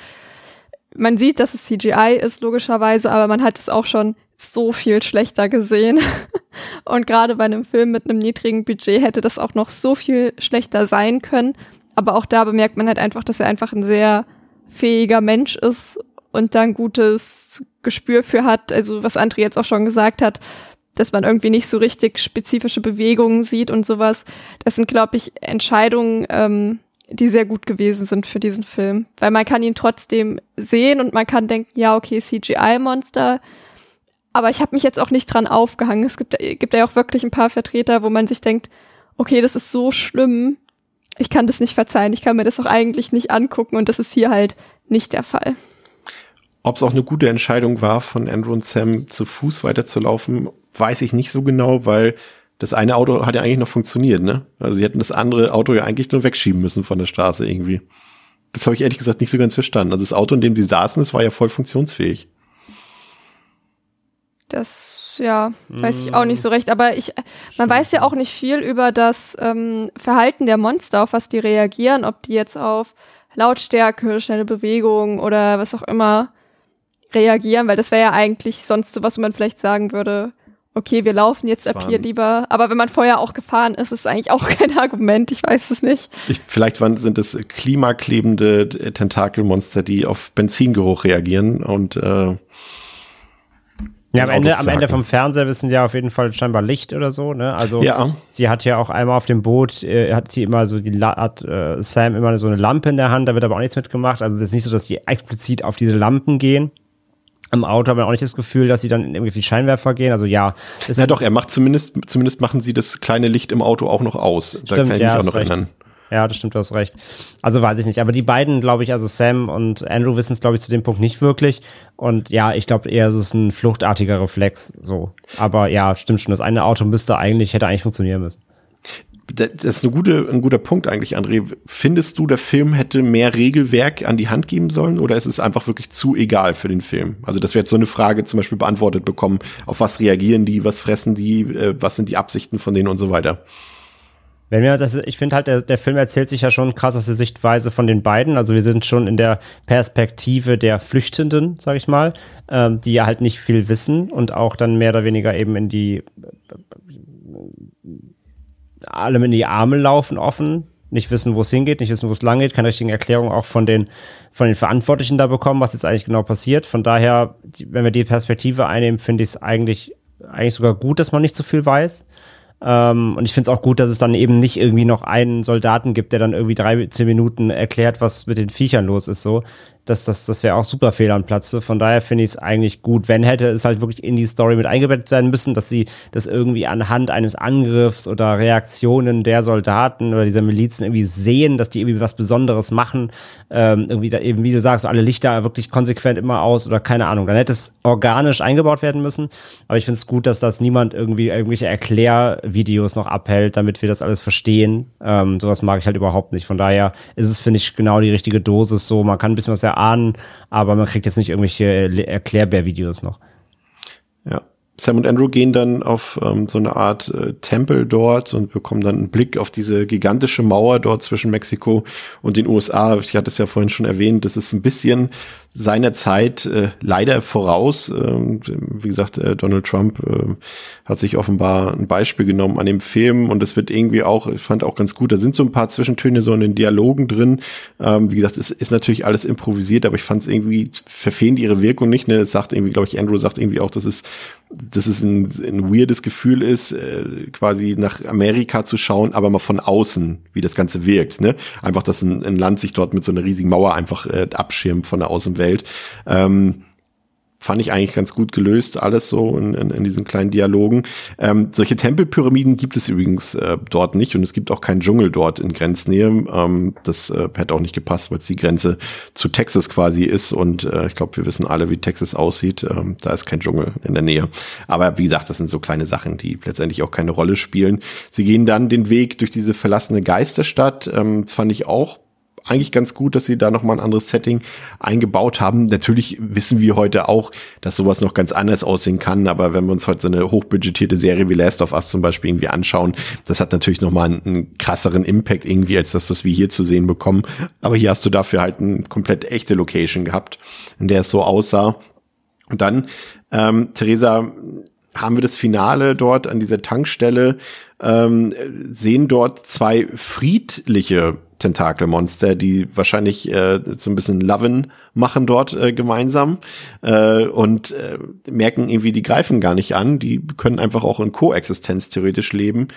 man sieht, dass es CGI ist, logischerweise, aber man hat es auch schon so viel schlechter gesehen. Und gerade bei einem Film mit einem niedrigen Budget hätte das auch noch so viel schlechter sein können. Aber auch da bemerkt man halt einfach, dass er einfach ein sehr fähiger Mensch ist und dann gutes Gespür für hat, also was André jetzt auch schon gesagt hat, dass man irgendwie nicht so richtig spezifische Bewegungen sieht und sowas. Das sind, glaube ich, Entscheidungen, ähm, die sehr gut gewesen sind für diesen Film. Weil man kann ihn trotzdem sehen und man kann denken, ja, okay, CGI-Monster. Aber ich habe mich jetzt auch nicht dran aufgehangen. Es gibt, gibt ja auch wirklich ein paar Vertreter, wo man sich denkt, okay, das ist so schlimm, ich kann das nicht verzeihen, ich kann mir das auch eigentlich nicht angucken und das ist hier halt nicht der Fall. Ob es auch eine gute Entscheidung war, von Andrew und Sam zu Fuß weiterzulaufen, weiß ich nicht so genau, weil das eine Auto hat ja eigentlich noch funktioniert, ne? Also sie hätten das andere Auto ja eigentlich nur wegschieben müssen von der Straße irgendwie. Das habe ich ehrlich gesagt nicht so ganz verstanden. Also das Auto, in dem sie saßen, das war ja voll funktionsfähig. Das, ja, weiß ich auch nicht so recht. Aber ich, man weiß ja auch nicht viel über das ähm, Verhalten der Monster, auf was die reagieren, ob die jetzt auf Lautstärke, schnelle Bewegung oder was auch immer reagieren, weil das wäre ja eigentlich sonst so was, wo man vielleicht sagen würde, okay, wir laufen jetzt ab hier lieber. Aber wenn man vorher auch gefahren ist, ist es eigentlich auch kein Argument. Ich weiß es nicht. Ich, vielleicht waren, sind es klimaklebende Tentakelmonster, die auf Benzingeruch reagieren und äh, Ja, am Ende, am Ende vom Fernseher wissen sie ja auf jeden Fall scheinbar Licht oder so, ne? Also ja. sie hat ja auch einmal auf dem Boot, äh, hat sie immer so die hat äh, Sam immer so eine Lampe in der Hand, da wird aber auch nichts mitgemacht. Also es ist nicht so, dass die explizit auf diese Lampen gehen. Im Auto haben wir auch nicht das Gefühl, dass sie dann irgendwie die Scheinwerfer gehen. Also ja. Ja doch, er macht zumindest, zumindest machen sie das kleine Licht im Auto auch noch aus. Da Stimmt, kann ich ja, mich auch noch recht. erinnern. Ja, das stimmt, du hast recht. Also weiß ich nicht. Aber die beiden, glaube ich, also Sam und Andrew wissen es, glaube ich, zu dem Punkt nicht wirklich. Und ja, ich glaube eher, es ist ein fluchtartiger Reflex. So. Aber ja, stimmt schon. Das eine Auto müsste eigentlich, hätte eigentlich funktionieren müssen. Das ist eine gute, ein guter Punkt eigentlich, André. Findest du, der Film hätte mehr Regelwerk an die Hand geben sollen oder ist es einfach wirklich zu egal für den Film? Also, dass wir jetzt so eine Frage zum Beispiel beantwortet bekommen, auf was reagieren die, was fressen die, äh, was sind die Absichten von denen und so weiter. Wenn wir, also ich finde halt, der, der Film erzählt sich ja schon krass aus der Sichtweise von den beiden. Also wir sind schon in der Perspektive der Flüchtenden, sag ich mal, ähm, die ja halt nicht viel wissen und auch dann mehr oder weniger eben in die allem in die Arme laufen offen, nicht wissen, wo es hingeht, nicht wissen, wo es lang geht, keine richtigen Erklärungen auch von den, von den Verantwortlichen da bekommen, was jetzt eigentlich genau passiert. Von daher, wenn wir die Perspektive einnehmen, finde ich es eigentlich, eigentlich sogar gut, dass man nicht so viel weiß. Ähm, und ich finde es auch gut, dass es dann eben nicht irgendwie noch einen Soldaten gibt, der dann irgendwie drei, zehn Minuten erklärt, was mit den Viechern los ist. So, das, das, das wäre auch super fehl am Platze. Von daher finde ich es eigentlich gut. Wenn hätte es halt wirklich in die Story mit eingebettet werden müssen, dass sie das irgendwie anhand eines Angriffs oder Reaktionen der Soldaten oder dieser Milizen irgendwie sehen, dass die irgendwie was Besonderes machen. Ähm, irgendwie da eben, wie du sagst, alle Lichter wirklich konsequent immer aus oder keine Ahnung. Dann hätte es organisch eingebaut werden müssen. Aber ich finde es gut, dass das niemand irgendwie irgendwelche Erklärvideos noch abhält, damit wir das alles verstehen. Ähm, sowas mag ich halt überhaupt nicht. Von daher ist es, finde ich, genau die richtige Dosis so. Man kann ein bisschen was erahnen aber man kriegt jetzt nicht irgendwelche Erklärbär-Videos noch. Ja. Sam und Andrew gehen dann auf ähm, so eine Art äh, Tempel dort und bekommen dann einen Blick auf diese gigantische Mauer dort zwischen Mexiko und den USA. Ich hatte es ja vorhin schon erwähnt, das ist ein bisschen seiner Zeit äh, leider voraus. Ähm, wie gesagt, äh, Donald Trump äh, hat sich offenbar ein Beispiel genommen an dem Film und es wird irgendwie auch, ich fand auch ganz gut, da sind so ein paar Zwischentöne so in den Dialogen drin. Ähm, wie gesagt, es ist natürlich alles improvisiert, aber ich fand es irgendwie verfehlt ihre Wirkung nicht. Ne? Es sagt irgendwie, glaube ich, Andrew sagt irgendwie auch, dass es dass es ein, ein weirdes Gefühl ist, äh, quasi nach Amerika zu schauen, aber mal von außen, wie das Ganze wirkt. Ne? Einfach, dass ein, ein Land sich dort mit so einer riesigen Mauer einfach äh, abschirmt von der Außenwelt Welt. Ähm, fand ich eigentlich ganz gut gelöst, alles so in, in, in diesen kleinen Dialogen. Ähm, solche Tempelpyramiden gibt es übrigens äh, dort nicht und es gibt auch keinen Dschungel dort in Grenznähe. Ähm, das äh, hätte auch nicht gepasst, weil es die Grenze zu Texas quasi ist und äh, ich glaube, wir wissen alle, wie Texas aussieht. Ähm, da ist kein Dschungel in der Nähe. Aber wie gesagt, das sind so kleine Sachen, die letztendlich auch keine Rolle spielen. Sie gehen dann den Weg durch diese verlassene Geisterstadt, ähm, fand ich auch eigentlich ganz gut, dass sie da nochmal ein anderes Setting eingebaut haben. Natürlich wissen wir heute auch, dass sowas noch ganz anders aussehen kann, aber wenn wir uns heute so eine hochbudgetierte Serie wie Last of Us zum Beispiel irgendwie anschauen, das hat natürlich nochmal einen, einen krasseren Impact irgendwie als das, was wir hier zu sehen bekommen. Aber hier hast du dafür halt eine komplett echte Location gehabt, in der es so aussah. Und dann, ähm, Theresa, haben wir das Finale dort an dieser Tankstelle, ähm, sehen dort zwei friedliche Tentakelmonster, die wahrscheinlich äh, so ein bisschen Loven machen dort äh, gemeinsam äh, und äh, merken irgendwie, die greifen gar nicht an, die können einfach auch in Koexistenz theoretisch leben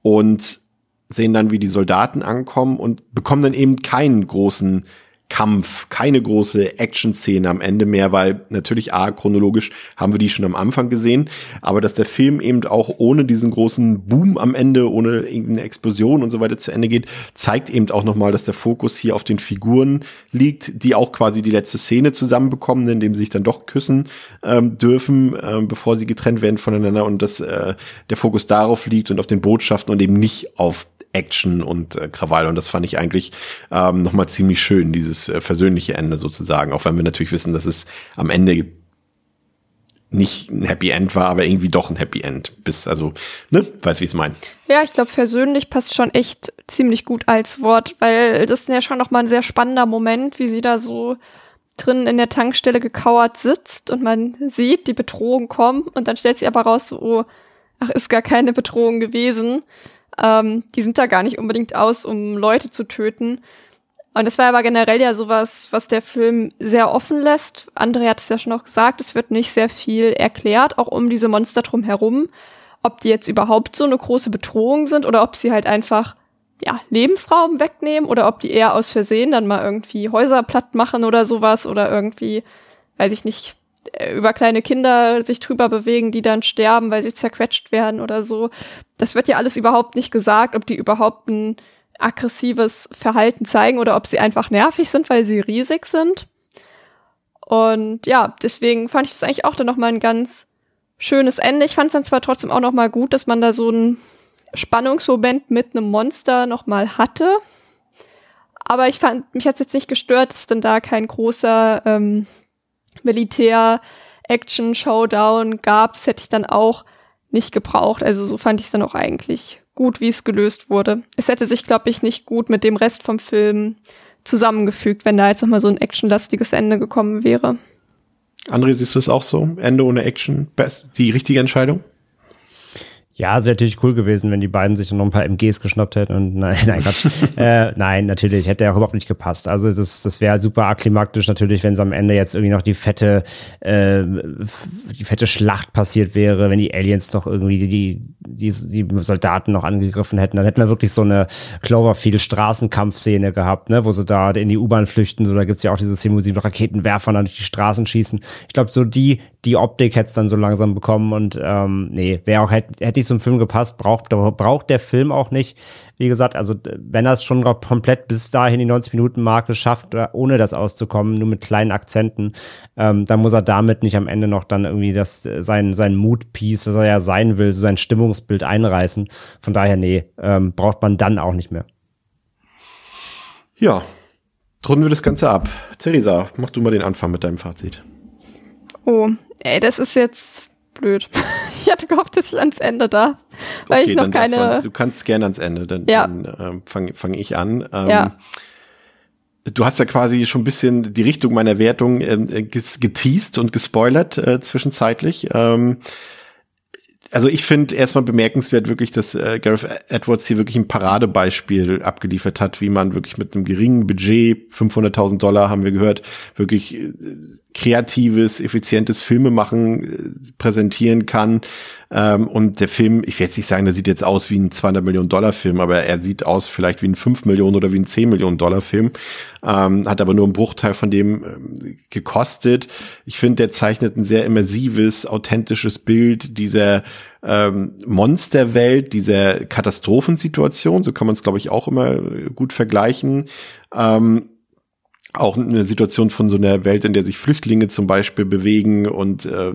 und sehen dann, wie die Soldaten ankommen und bekommen dann eben keinen großen Kampf, keine große Action-Szene am Ende mehr, weil natürlich A, chronologisch haben wir die schon am Anfang gesehen, aber dass der Film eben auch ohne diesen großen Boom am Ende, ohne irgendeine Explosion und so weiter zu Ende geht, zeigt eben auch nochmal, dass der Fokus hier auf den Figuren liegt, die auch quasi die letzte Szene zusammenbekommen, indem sie sich dann doch küssen ähm, dürfen, ähm, bevor sie getrennt werden voneinander und dass äh, der Fokus darauf liegt und auf den Botschaften und eben nicht auf Action und äh, Krawall. Und das fand ich eigentlich ähm, nochmal ziemlich schön, dieses äh, versöhnliche Ende sozusagen. Auch wenn wir natürlich wissen, dass es am Ende nicht ein Happy End war, aber irgendwie doch ein Happy End. Bis, also, ne, weiß, wie ich es meine. Ja, ich glaube, versöhnlich passt schon echt ziemlich gut als Wort, weil das ist ja schon nochmal ein sehr spannender Moment, wie sie da so drin in der Tankstelle gekauert sitzt und man sieht die Bedrohung kommen und dann stellt sie aber raus, so, oh, ach, ist gar keine Bedrohung gewesen. Ähm, die sind da gar nicht unbedingt aus, um Leute zu töten. Und das war aber generell ja sowas, was der Film sehr offen lässt. André hat es ja schon auch gesagt, es wird nicht sehr viel erklärt, auch um diese Monster drum herum, ob die jetzt überhaupt so eine große Bedrohung sind oder ob sie halt einfach ja, Lebensraum wegnehmen oder ob die eher aus Versehen dann mal irgendwie Häuser platt machen oder sowas oder irgendwie, weiß ich nicht, über kleine Kinder sich drüber bewegen, die dann sterben, weil sie zerquetscht werden oder so. Das wird ja alles überhaupt nicht gesagt, ob die überhaupt ein aggressives Verhalten zeigen oder ob sie einfach nervig sind, weil sie riesig sind. Und ja, deswegen fand ich das eigentlich auch dann nochmal ein ganz schönes Ende. Ich fand es dann zwar trotzdem auch nochmal gut, dass man da so einen Spannungsmoment mit einem Monster nochmal hatte. Aber ich fand, mich hat jetzt nicht gestört, dass denn da kein großer ähm, Militär-Action-Showdown gab. Das hätte ich dann auch nicht gebraucht. Also so fand ich es dann auch eigentlich gut, wie es gelöst wurde. Es hätte sich, glaube ich, nicht gut mit dem Rest vom Film zusammengefügt, wenn da jetzt nochmal so ein actionlastiges Ende gekommen wäre. André, siehst du es auch so? Ende ohne Action, best, die richtige Entscheidung? Ja, es wäre natürlich cool gewesen, wenn die beiden sich noch ein paar MGs geschnappt hätten und nein, nein, Quatsch. äh, nein, natürlich, hätte ja auch überhaupt nicht gepasst. Also das, das wäre super akklimaktisch natürlich, wenn es am Ende jetzt irgendwie noch die fette, äh, die fette Schlacht passiert wäre, wenn die Aliens noch irgendwie die, die, die Soldaten noch angegriffen hätten. Dann hätten wir wirklich so eine Cloverfield-Straßenkampfszene gehabt, ne, wo sie da in die U-Bahn flüchten. So, da gibt's ja auch diese Szene, wo sie mit Raketenwerfern dann durch die Straßen schießen. Ich glaube, so die, die Optik hätte es dann so langsam bekommen und ähm, nee, wäre auch, hätte hätte nicht zum Film gepasst, braucht, braucht der Film auch nicht. Wie gesagt, also wenn er es schon komplett bis dahin die 90-Minuten-Marke schafft, äh, ohne das auszukommen, nur mit kleinen Akzenten, ähm, dann muss er damit nicht am Ende noch dann irgendwie das, äh, sein, sein Mood-Piece, was er ja sein will, so sein Stimmungsbild einreißen. Von daher, nee, ähm, braucht man dann auch nicht mehr. Ja, runden wir das Ganze ab. Theresa, mach du mal den Anfang mit deinem Fazit. Oh, ey, das ist jetzt blöd. ich hatte gehofft, dass ich ans Ende da, weil okay, ich noch keine. Davon, du kannst gerne ans Ende, dann, ja. dann ähm, fange fang ich an. Ähm, ja. Du hast ja quasi schon ein bisschen die Richtung meiner Wertung ähm, geteased und gespoilert äh, zwischenzeitlich. Ähm, also ich finde erstmal bemerkenswert wirklich, dass äh, Gareth Edwards hier wirklich ein Paradebeispiel abgeliefert hat, wie man wirklich mit einem geringen Budget, 500.000 Dollar haben wir gehört, wirklich äh, kreatives, effizientes Filmemachen äh, präsentieren kann. Ähm, und der Film, ich werde jetzt nicht sagen, der sieht jetzt aus wie ein 200 Millionen Dollar Film, aber er sieht aus vielleicht wie ein 5 Millionen oder wie ein 10 Millionen Dollar Film. Ähm, hat aber nur einen Bruchteil von dem ähm, gekostet. Ich finde, der zeichnet ein sehr immersives, authentisches Bild dieser ähm, Monsterwelt, dieser Katastrophensituation. So kann man es, glaube ich, auch immer gut vergleichen. Ähm, auch eine Situation von so einer Welt, in der sich Flüchtlinge zum Beispiel bewegen und äh,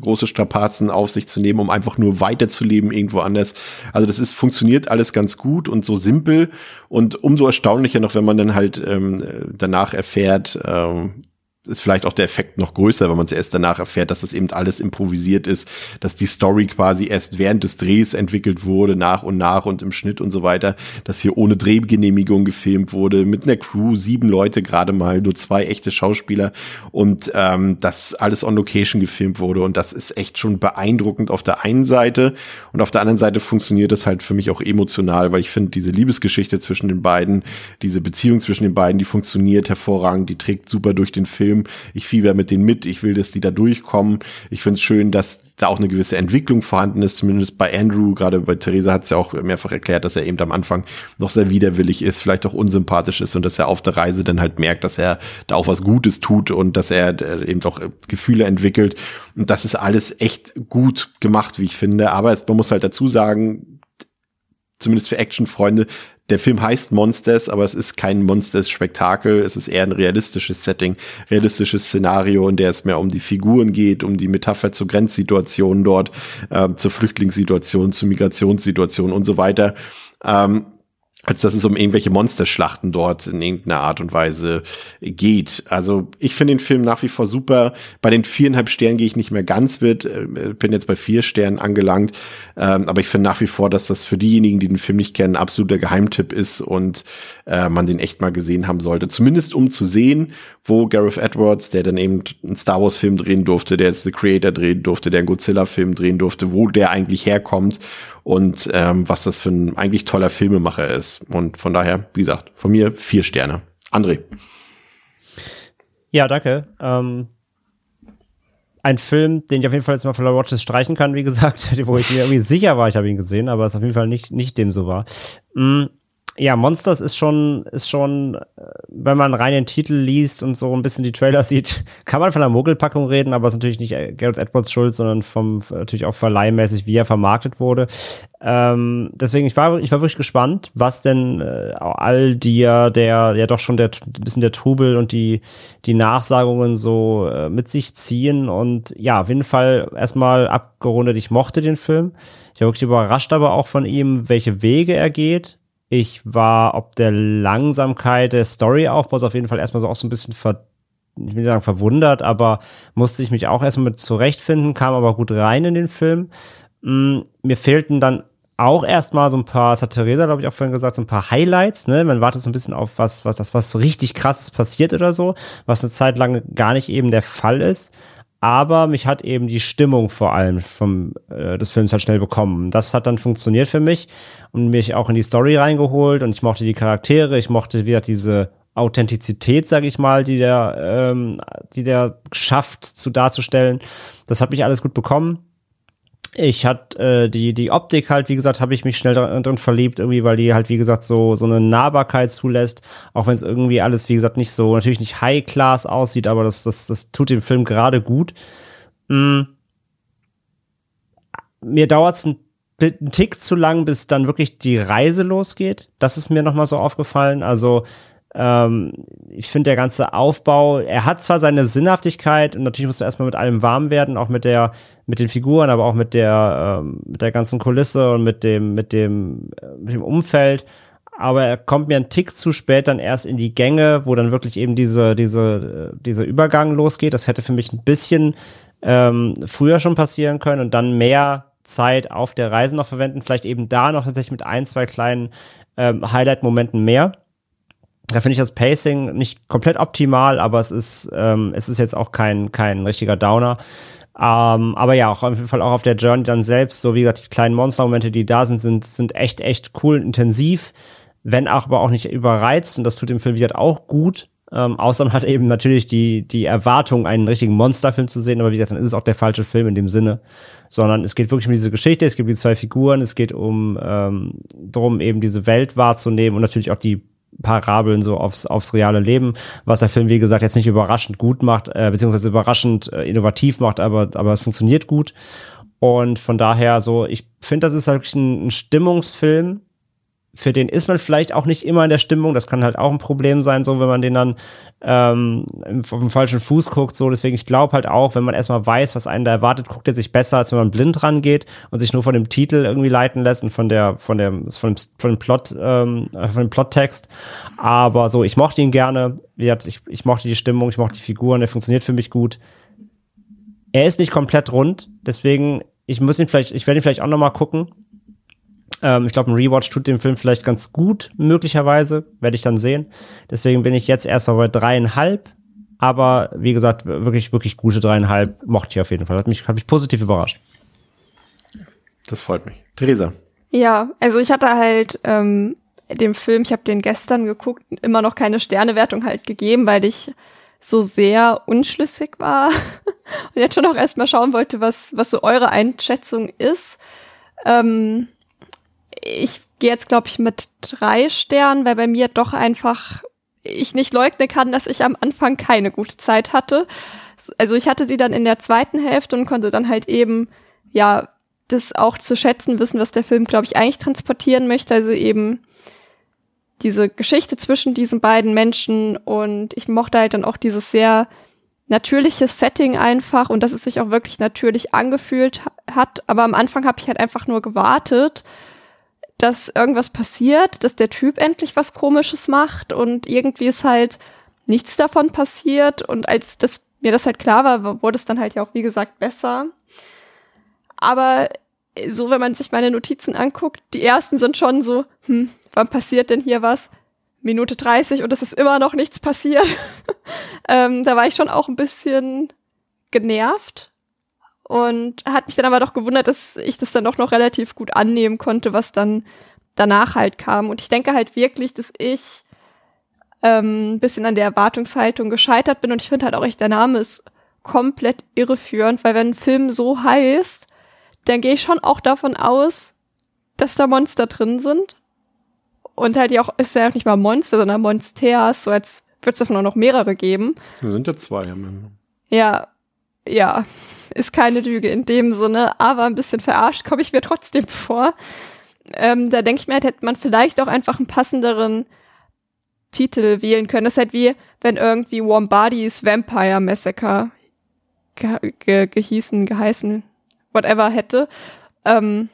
große Strapazen auf sich zu nehmen, um einfach nur weiterzuleben irgendwo anders. Also das ist funktioniert alles ganz gut und so simpel und umso erstaunlicher noch, wenn man dann halt ähm, danach erfährt, ähm, ist vielleicht auch der Effekt noch größer, wenn man es erst danach erfährt, dass das eben alles improvisiert ist, dass die Story quasi erst während des Drehs entwickelt wurde, nach und nach und im Schnitt und so weiter, dass hier ohne Drehgenehmigung gefilmt wurde, mit einer Crew, sieben Leute gerade mal, nur zwei echte Schauspieler und ähm, das alles on Location gefilmt wurde und das ist echt schon beeindruckend auf der einen Seite und auf der anderen Seite funktioniert das halt für mich auch emotional, weil ich finde, diese Liebesgeschichte zwischen den beiden, diese Beziehung zwischen den beiden, die funktioniert hervorragend, die trägt super durch den Film Film. Ich fieber mit denen mit. Ich will, dass die da durchkommen. Ich finde es schön, dass da auch eine gewisse Entwicklung vorhanden ist, zumindest bei Andrew. Gerade bei Theresa hat es ja auch mehrfach erklärt, dass er eben am Anfang noch sehr widerwillig ist, vielleicht auch unsympathisch ist und dass er auf der Reise dann halt merkt, dass er da auch was Gutes tut und dass er äh, eben auch Gefühle entwickelt. Und das ist alles echt gut gemacht, wie ich finde. Aber es, man muss halt dazu sagen, zumindest für Actionfreunde, der Film heißt Monsters, aber es ist kein Monsters-Spektakel. Es ist eher ein realistisches Setting, realistisches Szenario, in der es mehr um die Figuren geht, um die Metapher zu Grenzsituationen dort, äh, zur Flüchtlingssituation, zur Migrationssituation und so weiter. Ähm, als dass es um irgendwelche Monsterschlachten dort in irgendeiner Art und Weise geht. Also ich finde den Film nach wie vor super. Bei den viereinhalb Sternen gehe ich nicht mehr ganz mit, äh, bin jetzt bei vier Sternen angelangt. Ähm, aber ich finde nach wie vor, dass das für diejenigen, die den Film nicht kennen, absoluter Geheimtipp ist und äh, man den echt mal gesehen haben sollte. Zumindest um zu sehen, wo Gareth Edwards, der dann eben einen Star Wars Film drehen durfte, der jetzt The Creator drehen durfte, der einen Godzilla Film drehen durfte, wo der eigentlich herkommt und ähm, was das für ein eigentlich toller Filmemacher ist. Und von daher, wie gesagt, von mir vier Sterne. André. Ja, danke. Ähm, ein Film, den ich auf jeden Fall jetzt mal von der Watches streichen kann, wie gesagt, wo ich mir irgendwie sicher war, ich habe ihn gesehen, aber es auf jeden Fall nicht, nicht dem so war. Mm, ja, Monsters ist schon, ist schon, äh, wenn man rein den Titel liest und so ein bisschen die Trailer sieht, kann man von einer Mogelpackung reden, aber es ist natürlich nicht Gareth Edwards Schuld, sondern vom, natürlich auch verleihmäßig, wie er vermarktet wurde. Ähm, deswegen, ich war, ich war wirklich gespannt, was denn äh, all die ja, der, ja doch schon der, ein bisschen der Trubel und die, die Nachsagungen so äh, mit sich ziehen und ja, auf jeden Fall erstmal abgerundet, ich mochte den Film. Ich war wirklich überrascht aber auch von ihm, welche Wege er geht ich war ob der Langsamkeit des Storyaufbaus auf jeden Fall erstmal so auch so ein bisschen ver ich will nicht sagen verwundert, aber musste ich mich auch erstmal mit zurechtfinden, kam aber gut rein in den Film. Mm, mir fehlten dann auch erstmal so ein paar, das hat Theresa, glaube ich, auch vorhin gesagt, so ein paar Highlights, ne? Man wartet so ein bisschen auf was, was, das, was so richtig krasses passiert oder so, was eine Zeit lang gar nicht eben der Fall ist aber mich hat eben die Stimmung vor allem vom, äh, des Films halt schnell bekommen. Das hat dann funktioniert für mich und mich auch in die Story reingeholt und ich mochte die Charaktere, ich mochte wieder diese Authentizität, sag ich mal, die der, ähm, die der schafft zu darzustellen. Das hat mich alles gut bekommen ich hatte äh, die die Optik halt, wie gesagt, habe ich mich schnell drin, drin verliebt, irgendwie, weil die halt, wie gesagt, so so eine Nahbarkeit zulässt, auch wenn es irgendwie alles, wie gesagt, nicht so natürlich nicht High Class aussieht, aber das das das tut dem Film gerade gut. Mm. Mir dauert es ein, ein Tick zu lang, bis dann wirklich die Reise losgeht. Das ist mir nochmal so aufgefallen. Also ähm, ich finde der ganze Aufbau, er hat zwar seine Sinnhaftigkeit und natürlich muss man erstmal mit allem warm werden, auch mit der, mit den Figuren, aber auch mit der, ähm, mit der ganzen Kulisse und mit dem, mit dem, äh, mit dem Umfeld. Aber er kommt mir einen Tick zu spät dann erst in die Gänge, wo dann wirklich eben diese, diese, äh, dieser Übergang losgeht. Das hätte für mich ein bisschen ähm, früher schon passieren können und dann mehr Zeit auf der Reise noch verwenden. Vielleicht eben da noch tatsächlich mit ein, zwei kleinen ähm, Highlight-Momenten mehr. Da finde ich das Pacing nicht komplett optimal, aber es ist, ähm, es ist jetzt auch kein, kein richtiger Downer. Ähm, aber ja, auch auf jeden Fall auch auf der Journey dann selbst, so wie gesagt, die kleinen Monster-Momente, die da sind, sind, sind echt, echt cool und intensiv, wenn auch, aber auch nicht überreizt und das tut dem Film wieder auch gut. Ähm, außer man hat eben natürlich die, die Erwartung, einen richtigen Monsterfilm zu sehen, aber wie gesagt, dann ist es auch der falsche Film in dem Sinne. Sondern es geht wirklich um diese Geschichte, es gibt die zwei Figuren, es geht um ähm, darum, eben diese Welt wahrzunehmen und natürlich auch die Parabeln so aufs, aufs reale Leben, was der Film, wie gesagt, jetzt nicht überraschend gut macht, äh, beziehungsweise überraschend äh, innovativ macht, aber, aber es funktioniert gut. Und von daher so, ich finde, das ist halt wirklich ein, ein Stimmungsfilm, für den ist man vielleicht auch nicht immer in der Stimmung. Das kann halt auch ein Problem sein, so wenn man den dann ähm, auf dem falschen Fuß guckt. So, deswegen ich glaube halt auch, wenn man erstmal weiß, was einen da erwartet, guckt er sich besser, als wenn man blind rangeht und sich nur von dem Titel irgendwie leiten lässt und von der von der von dem, von dem Plot ähm, von dem Plottext. Aber so, ich mochte ihn gerne. Ich, ich mochte die Stimmung, ich mochte die Figuren. Der funktioniert für mich gut. Er ist nicht komplett rund, deswegen ich muss ihn vielleicht, ich werde ihn vielleicht auch noch mal gucken ähm, ich glaube, ein Rewatch tut dem Film vielleicht ganz gut, möglicherweise. Werde ich dann sehen. Deswegen bin ich jetzt erstmal bei dreieinhalb. Aber wie gesagt, wirklich, wirklich gute dreieinhalb mochte ich auf jeden Fall. Hat mich, hat mich positiv überrascht. Das freut mich. Theresa. Ja, also ich hatte halt ähm, dem Film, ich habe den gestern geguckt, immer noch keine Sternewertung halt gegeben, weil ich so sehr unschlüssig war und jetzt schon auch erstmal schauen wollte, was, was so eure Einschätzung ist. Ähm, ich gehe jetzt, glaube ich, mit drei Sternen, weil bei mir doch einfach ich nicht leugnen kann, dass ich am Anfang keine gute Zeit hatte. Also ich hatte die dann in der zweiten Hälfte und konnte dann halt eben, ja, das auch zu schätzen wissen, was der Film, glaube ich, eigentlich transportieren möchte. Also eben diese Geschichte zwischen diesen beiden Menschen und ich mochte halt dann auch dieses sehr natürliche Setting einfach und dass es sich auch wirklich natürlich angefühlt hat. Aber am Anfang habe ich halt einfach nur gewartet dass irgendwas passiert, dass der Typ endlich was Komisches macht und irgendwie ist halt nichts davon passiert und als das mir das halt klar war, wurde es dann halt ja auch wie gesagt besser. Aber so, wenn man sich meine Notizen anguckt, die ersten sind schon so, hm, wann passiert denn hier was? Minute 30 und es ist immer noch nichts passiert. ähm, da war ich schon auch ein bisschen genervt und hat mich dann aber doch gewundert, dass ich das dann doch noch relativ gut annehmen konnte, was dann danach halt kam. Und ich denke halt wirklich, dass ich ähm, ein bisschen an der Erwartungshaltung gescheitert bin. Und ich finde halt auch echt, der Name ist komplett irreführend, weil wenn ein Film so heißt, dann gehe ich schon auch davon aus, dass da Monster drin sind. Und halt ja auch, ist ja auch nicht mal Monster, sondern Monsters, so als wird es davon auch noch mehrere geben. Wir sind ja zwei am Ende. Ja, ja, ist keine Lüge in dem Sinne, aber ein bisschen verarscht komme ich mir trotzdem vor. Ähm, da denke ich mir halt, hätte man vielleicht auch einfach einen passenderen Titel wählen können. Das ist halt wie, wenn irgendwie Warm Bodies Vampire Massacre ge ge gehießen, geheißen, whatever hätte. Ähm,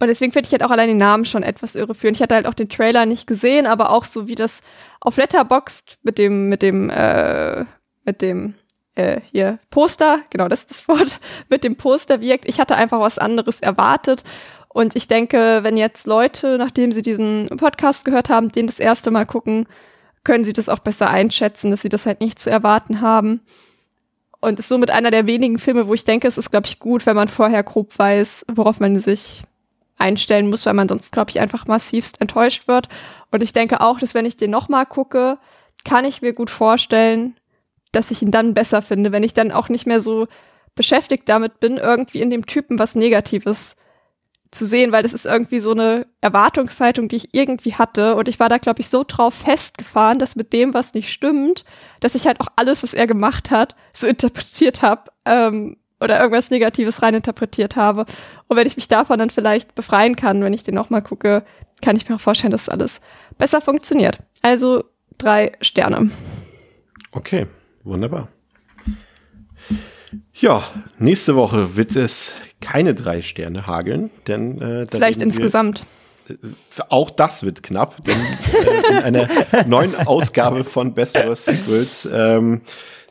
und deswegen finde ich halt auch allein den Namen schon etwas irreführend. Ich hatte halt auch den Trailer nicht gesehen, aber auch so wie das auf Letterboxd mit dem, mit dem, äh, mit dem, äh, hier, Poster, genau, das ist das Wort, mit dem Poster wirkt. Ich hatte einfach was anderes erwartet. Und ich denke, wenn jetzt Leute, nachdem sie diesen Podcast gehört haben, den das erste Mal gucken, können sie das auch besser einschätzen, dass sie das halt nicht zu erwarten haben. Und ist somit einer der wenigen Filme, wo ich denke, es ist, glaube ich, gut, wenn man vorher grob weiß, worauf man sich einstellen muss, weil man sonst, glaube ich, einfach massivst enttäuscht wird. Und ich denke auch, dass wenn ich den nochmal gucke, kann ich mir gut vorstellen, dass ich ihn dann besser finde, wenn ich dann auch nicht mehr so beschäftigt damit bin, irgendwie in dem Typen was Negatives zu sehen, weil das ist irgendwie so eine Erwartungshaltung, die ich irgendwie hatte. Und ich war da, glaube ich, so drauf festgefahren, dass mit dem, was nicht stimmt, dass ich halt auch alles, was er gemacht hat, so interpretiert habe ähm, oder irgendwas Negatives reininterpretiert habe. Und wenn ich mich davon dann vielleicht befreien kann, wenn ich den nochmal gucke, kann ich mir auch vorstellen, dass alles besser funktioniert. Also drei Sterne. Okay, wunderbar. Ja, nächste Woche wird es keine drei Sterne hageln, denn äh, vielleicht insgesamt. Wir, äh, auch das wird knapp, denn äh, in einer neuen Ausgabe von Best Worst Sequels ähm,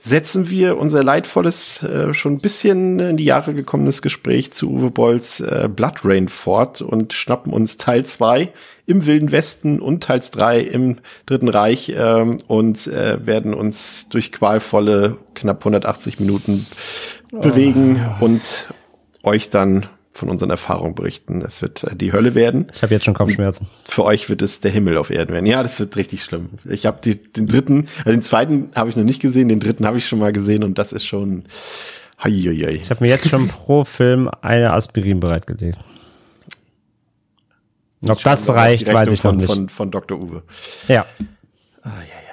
setzen wir unser leidvolles, äh, schon ein bisschen in die Jahre gekommenes Gespräch zu Uwe Bolls äh, Blood Rain fort und schnappen uns Teil zwei im Wilden Westen und Teils drei im Dritten Reich ähm, und äh, werden uns durch qualvolle knapp 180 Minuten bewegen oh. und euch dann von unseren Erfahrungen berichten. Es wird äh, die Hölle werden. Ich habe jetzt schon Kopfschmerzen. Für euch wird es der Himmel auf Erden werden. Ja, das wird richtig schlimm. Ich habe den dritten, also den zweiten habe ich noch nicht gesehen, den dritten habe ich schon mal gesehen und das ist schon. Heieiei. Ich habe mir jetzt schon pro Film eine Aspirin bereitgelegt. Ob das reicht, weiß ich von, noch nicht. Von, von Dr. Uwe. Ja. Ah, ja.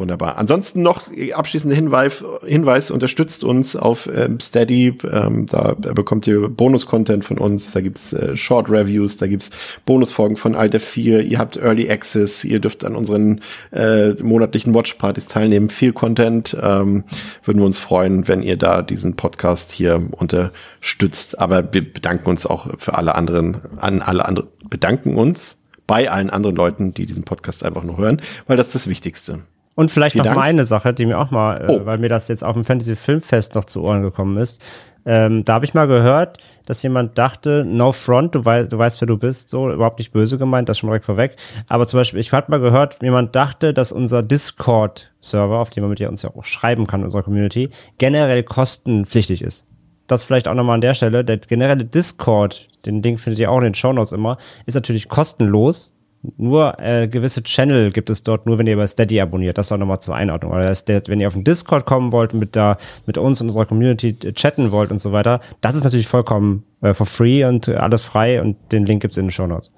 Wunderbar. Ansonsten noch abschließender Hinweis, Hinweis unterstützt uns auf ähm, Steady. Ähm, da, da bekommt ihr Bonus-Content von uns. Da gibt's äh, Short-Reviews, da gibt's Bonusfolgen von Alter 4. Ihr habt Early Access, ihr dürft an unseren äh, monatlichen Watch-Partys teilnehmen. Viel Content. Ähm, würden wir uns freuen, wenn ihr da diesen Podcast hier unterstützt. Aber wir bedanken uns auch für alle anderen, an alle anderen, bedanken uns bei allen anderen Leuten, die diesen Podcast einfach nur hören, weil das ist das Wichtigste. Und vielleicht Vielen noch Dank. mal eine Sache, die mir auch mal, äh, oh. weil mir das jetzt auf dem Fantasy Filmfest noch zu Ohren gekommen ist. Ähm, da habe ich mal gehört, dass jemand dachte, no front, du, weißt, du weißt, wer du bist, so überhaupt nicht böse gemeint, das schon direkt vorweg. Aber zum Beispiel, ich habe mal gehört, jemand dachte, dass unser Discord-Server, auf dem man mit uns ja auch schreiben kann, unserer Community, generell kostenpflichtig ist. Das vielleicht auch nochmal an der Stelle. Der generelle Discord, den Link findet ihr auch in den Show Notes immer, ist natürlich kostenlos nur äh, gewisse Channel gibt es dort nur, wenn ihr bei Steady abonniert. Das auch nochmal zur Einordnung. Oder wenn ihr auf den Discord kommen wollt, mit, da, mit uns und unserer Community chatten wollt und so weiter, das ist natürlich vollkommen äh, for free und äh, alles frei und den Link gibt's in den Show Notes.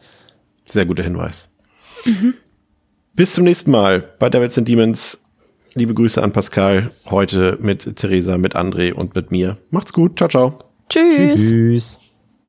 Sehr guter Hinweis. Mhm. Bis zum nächsten Mal bei Devils and Demons. Liebe Grüße an Pascal. Heute mit Theresa, mit André und mit mir. Macht's gut. Ciao, ciao. Tschüss. Tschüss.